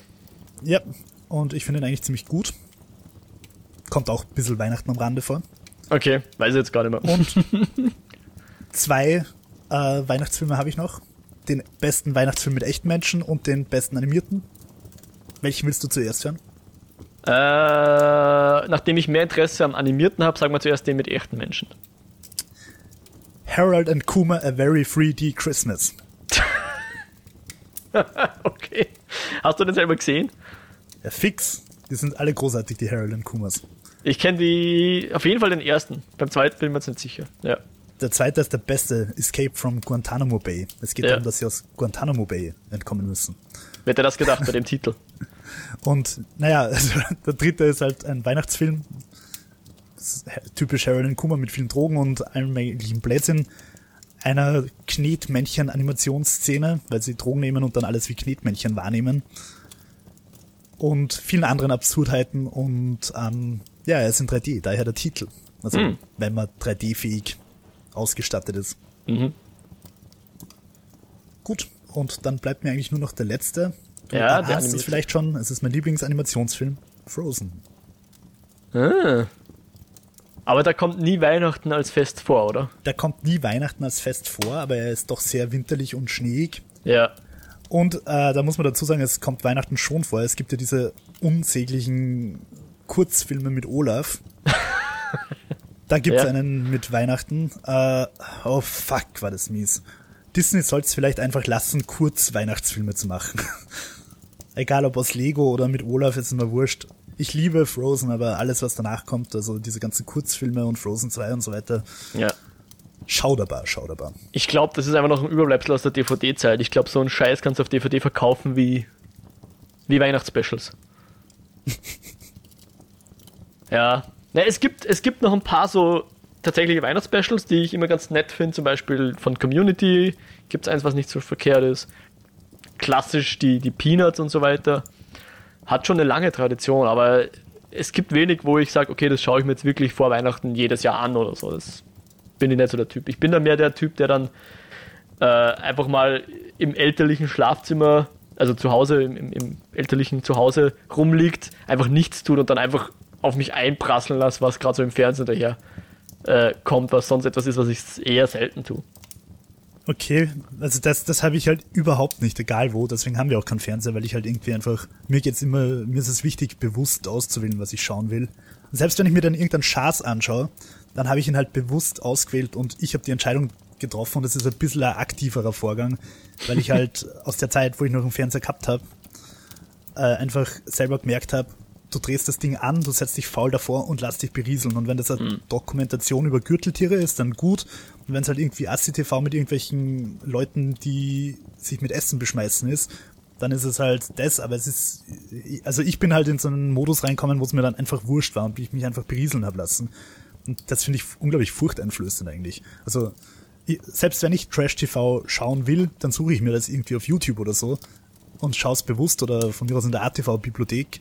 Ja, und ich finde ihn eigentlich ziemlich gut. Kommt auch ein bisschen Weihnachten am Rande vor. Okay, weiß ich jetzt gar nicht mehr. Und zwei äh, Weihnachtsfilme habe ich noch. Den besten Weihnachtsfilm mit echten Menschen und den besten animierten. Welchen willst du zuerst hören? Äh, nachdem ich mehr Interesse am Animierten habe, sagen wir zuerst den mit echten Menschen. Harold and Kuma A Very 3D Christmas. okay. Hast du den selber gesehen? Ja, fix. Die sind alle großartig, die Harold and Kumas. Ich kenne die, auf jeden Fall den ersten. Beim zweiten bin ich mir jetzt nicht sicher. Ja. Der zweite ist der beste, Escape from Guantanamo Bay. Es geht Ja. darum, dass sie aus Guantanamo Bay entkommen müssen. Wer hätte das gedacht bei dem Titel? Und naja, also, der dritte ist halt ein Weihnachtsfilm. Typisch Harold and Kuma mit vielen Drogen und allem möglichen Blödsinn. Einer Knetmännchen-Animationsszene, weil sie Drogen nehmen und dann alles wie Knetmännchen wahrnehmen. Und vielen anderen Absurdheiten und ähm, ja, er ist in 3D, daher der Titel. Also Hm. wenn man 3D-fähig ausgestattet ist. Mhm. Gut, und dann bleibt mir eigentlich nur noch der letzte. Du Ja, der ahnst es vielleicht schon, es ist mein Lieblingsanimationsfilm, Frozen. Ah. Aber da kommt nie Weihnachten als Fest vor, oder? Da kommt nie Weihnachten als Fest vor, aber er ist doch sehr winterlich und schneeig. Ja. Und äh, da muss man dazu sagen, es kommt Weihnachten schon vor. Es gibt ja diese unsäglichen Kurzfilme mit Olaf. Da gibt's Ja. einen mit Weihnachten. Äh, oh fuck, war das mies. Disney soll es vielleicht einfach lassen, kurz Weihnachtsfilme zu machen. Egal ob aus Lego oder mit Olaf, ist mir wurscht. Ich liebe Frozen, aber alles, was danach kommt, also diese ganzen Kurzfilme und Frozen 2 und so weiter, Ja. schauderbar, schauderbar. Ich glaube, das ist einfach noch ein Überbleibsel aus der DVD-Zeit. Ich glaube, so einen Scheiß kannst du auf DVD verkaufen wie, wie Weihnachtsspecials. ja. Na, es, gibt, es gibt noch ein paar so tatsächliche Weihnachtsspecials, die ich immer ganz nett finde. Zum Beispiel von Community gibt es eins, was nicht so verkehrt ist. Klassisch die, die Peanuts und so weiter. Hat schon eine lange Tradition, aber es gibt wenig, wo ich sage, okay, das schaue ich mir jetzt wirklich vor Weihnachten jedes Jahr an oder so. Das bin ich nicht so der Typ. Ich bin da mehr der Typ, der dann äh, einfach mal im elterlichen Schlafzimmer, also zu Hause, im, im, elterlichen Zuhause rumliegt, einfach nichts tut und dann einfach auf mich einprasseln lässt, was gerade so im Fernsehen daher äh, kommt, was sonst etwas ist, was ich eher selten tue. Okay, also das, das habe ich halt überhaupt nicht, egal wo. Deswegen haben wir auch keinen Fernseher, weil ich halt irgendwie einfach, mir geht's immer, mir ist es wichtig, bewusst auszuwählen, was ich schauen will. Und selbst wenn ich mir dann irgendeinen Schaß anschaue, dann habe ich ihn halt bewusst ausgewählt und ich habe die Entscheidung getroffen und das ist ein bisschen ein aktiverer Vorgang, weil ich halt aus der Zeit, wo ich noch einen Fernseher gehabt habe, äh, einfach selber gemerkt habe, du drehst das Ding an, du setzt dich faul davor und lass dich berieseln. Und wenn das eine Dokumentation über Gürteltiere ist, dann gut. Und wenn es halt irgendwie ASCII-TV mit irgendwelchen Leuten, die sich mit Essen beschmeißen ist, dann ist es halt das. Aber es ist, also ich bin halt in so einen Modus reinkommen, wo es mir dann einfach wurscht war und ich mich einfach berieseln habe lassen. Und das finde ich unglaublich furchteinflößend eigentlich. Also selbst wenn ich Trash-TV schauen will, dann suche ich mir das irgendwie auf YouTube oder so und schaue es bewusst oder von mir aus in der ATV-Bibliothek.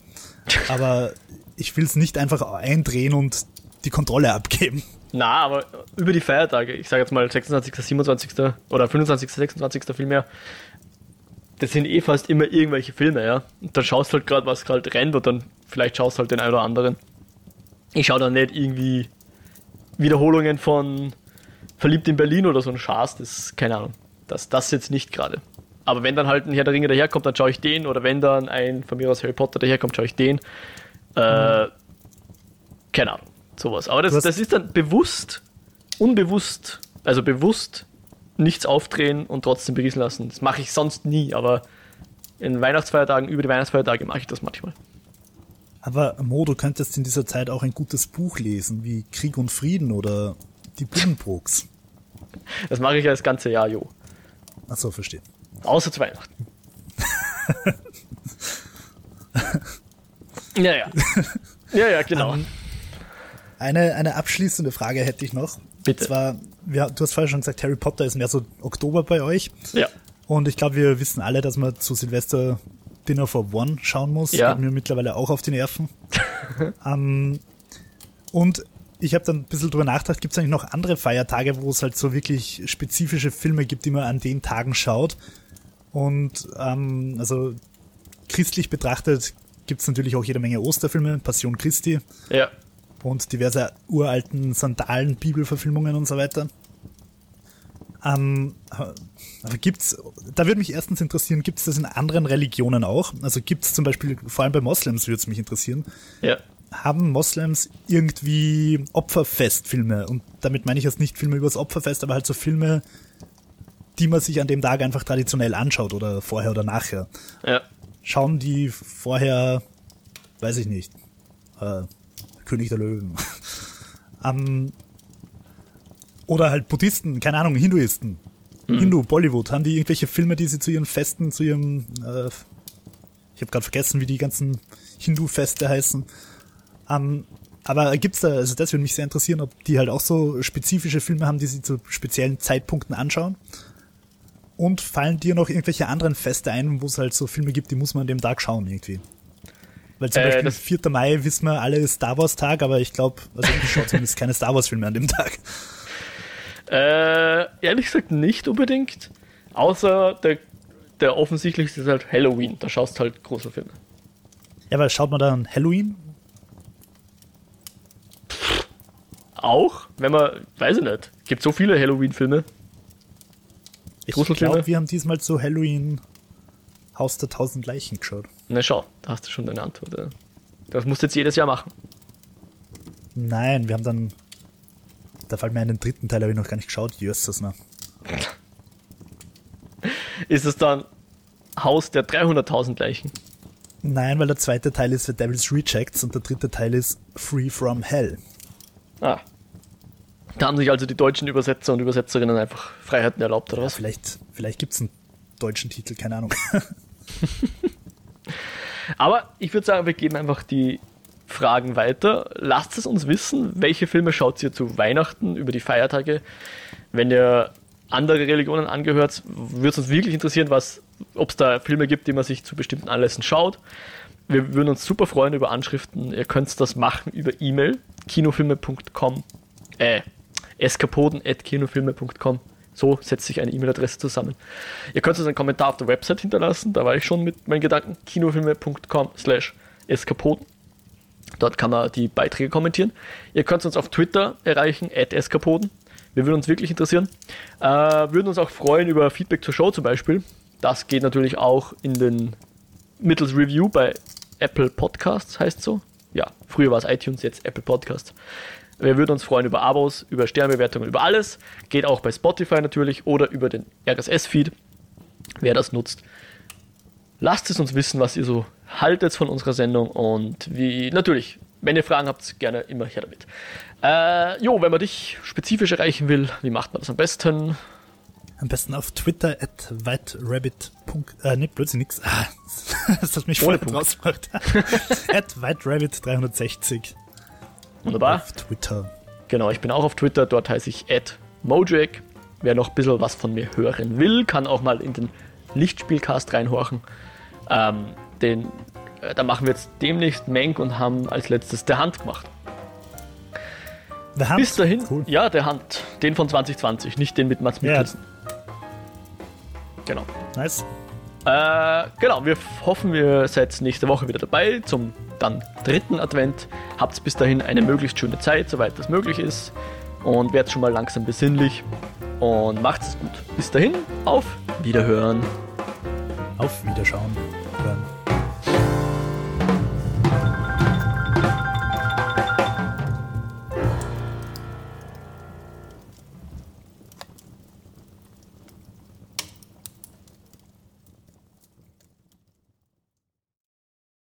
Aber ich will es nicht einfach eindrehen und die Kontrolle abgeben. Na, aber über die Feiertage, ich sage jetzt mal 26., 27. oder 25., 26. vielmehr, das sind eh fast immer irgendwelche Filme, ja. Und dann schaust halt gerade, was gerade rennt und dann vielleicht schaust halt den einen oder anderen. Ich schaue dann nicht irgendwie Wiederholungen von Verliebt in Berlin oder so ein Schaß, das, keine Ahnung. Das, das jetzt nicht gerade. Aber wenn dann halt ein Herr der Ringe daherkommt, dann schaue ich den. Oder wenn dann ein von mir aus Harry Potter daherkommt, schaue ich den. Äh, mhm. Keine Ahnung, sowas. Aber das, das ist dann bewusst, unbewusst, also bewusst nichts aufdrehen und trotzdem berieseln lassen. Das mache ich sonst nie, aber in Weihnachtsfeiertagen, über die Weihnachtsfeiertage mache ich das manchmal. Aber Mo, du könntest in dieser Zeit auch ein gutes Buch lesen, wie Krieg und Frieden oder die Buddenbrooks. Das mache ich ja das ganze Jahr, jo. Achso, verstehe. Außer zu Weihnachten. ja, ja. Ja, ja, genau. Um, eine, eine abschließende Frage hätte ich noch. Bitte. Und zwar, ja, du hast vorher schon gesagt, Harry Potter ist mehr so Oktober bei euch. Ja. Und ich glaube, wir wissen alle, dass man zu Silvester Dinner for One schauen muss. Ja. Geht mir mittlerweile auch auf die Nerven. um, ähm, und ich habe dann ein bisschen drüber nachgedacht, gibt es eigentlich noch andere Feiertage, wo es halt so wirklich spezifische Filme gibt, die man an den Tagen schaut? Und ähm, also christlich betrachtet gibt es natürlich auch jede Menge Osterfilme, Passion Christi. Ja. Und diverse uralten Sandalen, Bibelverfilmungen und so weiter. Ähm, aber gibt's, da würde mich erstens interessieren, gibt es das in anderen Religionen auch? Also gibt es zum Beispiel, vor allem bei Moslems würde es mich interessieren. Ja haben Moslems irgendwie Opferfestfilme. Und damit meine ich jetzt nicht Filme übers Opferfest, aber halt so Filme, die man sich an dem Tag einfach traditionell anschaut oder vorher oder nachher. Ja. Schauen die vorher, weiß ich nicht, äh, König der Löwen. um, oder halt Buddhisten, keine Ahnung, Hinduisten. Mhm. Hindu, Bollywood, haben die irgendwelche Filme, die sie zu ihren Festen, zu ihrem, äh, ich habe gerade vergessen, wie die ganzen Hindu-Feste heißen, um, aber gibt's da, also das würde mich sehr interessieren, ob die halt auch so spezifische Filme haben, die sie zu speziellen Zeitpunkten anschauen. Und fallen dir noch irgendwelche anderen Feste ein, wo es halt so Filme gibt, die muss man an dem Tag schauen irgendwie? Weil zum äh, Beispiel 4. Mai wissen wir alle Star Wars Tag, aber ich glaube, also ich schaue zumindest keine Star Wars Filme an dem Tag. Äh, ehrlich gesagt nicht unbedingt. Außer der, der offensichtlichste ist halt Halloween. Da schaust halt große Filme. Ja, aber schaut man dann Halloween auch, wenn man, weiß ich nicht, gibt so viele Halloween-Filme. Ich glaube, wir haben diesmal zu Halloween Haus der tausend Leichen geschaut. Na schau, da hast du schon deine Antwort. Ja. Das musst du jetzt jedes Jahr machen. Nein, wir haben dann, da fällt mir einen dritten Teil, habe ich noch gar nicht geschaut, Jösses, ne? Ist es dann Haus der 300.000 Leichen? Nein, weil der zweite Teil ist The Devil's Rejects und der dritte Teil ist Free from Hell. Ah. Da haben sich also die deutschen Übersetzer und Übersetzerinnen einfach Freiheiten erlaubt, oder ja, was? Vielleicht, vielleicht gibt es einen deutschen Titel, keine Ahnung. Aber ich würde sagen, wir geben einfach die Fragen weiter. Lasst es uns wissen, welche Filme schaut ihr zu Weihnachten über die Feiertage. Wenn ihr andere Religionen angehört, würde es uns wirklich interessieren, ob es da Filme gibt, die man sich zu bestimmten Anlässen schaut. Wir würden uns super freuen über Anschriften. Ihr könnt das machen über E-Mail, kinofilme.com, äh, eskapoden.kinofilme.com. So setzt sich eine E-Mail-Adresse zusammen. Ihr könnt uns einen Kommentar auf der Website hinterlassen, da war ich schon mit meinen Gedanken, kinofilme.com slash eskapoden. Dort kann man die Beiträge kommentieren. Ihr könnt uns auf Twitter erreichen, at eskapoden. Wir würden uns wirklich interessieren. Äh, würden uns auch freuen über Feedback zur Show zum Beispiel. Das geht natürlich auch in den mittels Review bei Apple Podcasts, heißt so. Ja, früher war es iTunes, jetzt Apple Podcasts. Wir würden uns freuen über Abos, über Sternbewertungen, über alles. Geht auch bei Spotify natürlich oder über den RSS-Feed, wer das nutzt. Lasst es uns wissen, was ihr so haltet von unserer Sendung und wie, natürlich, wenn ihr Fragen habt, gerne immer her damit. Äh, jo, wenn man dich spezifisch erreichen will, wie macht man das am besten? Am besten auf Twitter at whiterabbit. Äh, ne, plötzlich nix. Ah, das hat mich voll rausgemacht. at whiterabbit360. Wunderbar. Auf Twitter. Genau, ich bin auch auf Twitter. Dort heiße ich Mojack. Wer noch ein bisschen was von mir hören will, kann auch mal in den Lichtspielcast reinhorchen. Ähm, den, äh, da machen wir jetzt demnächst Menk und haben als letztes der Hand gemacht. Der Hand? Bis dahin, cool. ja, der Hand. Den von 2020, nicht den mit Mats Mikkelsen. Ja. Genau. Nice. Äh, genau, wir hoffen, ihr seid nächste Woche wieder dabei zum dann dritten Advent. Habt bis dahin eine möglichst schöne Zeit, soweit das möglich ist. Und werdet schon mal langsam besinnlich. Und macht es gut. Bis dahin, auf Wiederhören. Auf Wiederschauen. Hören.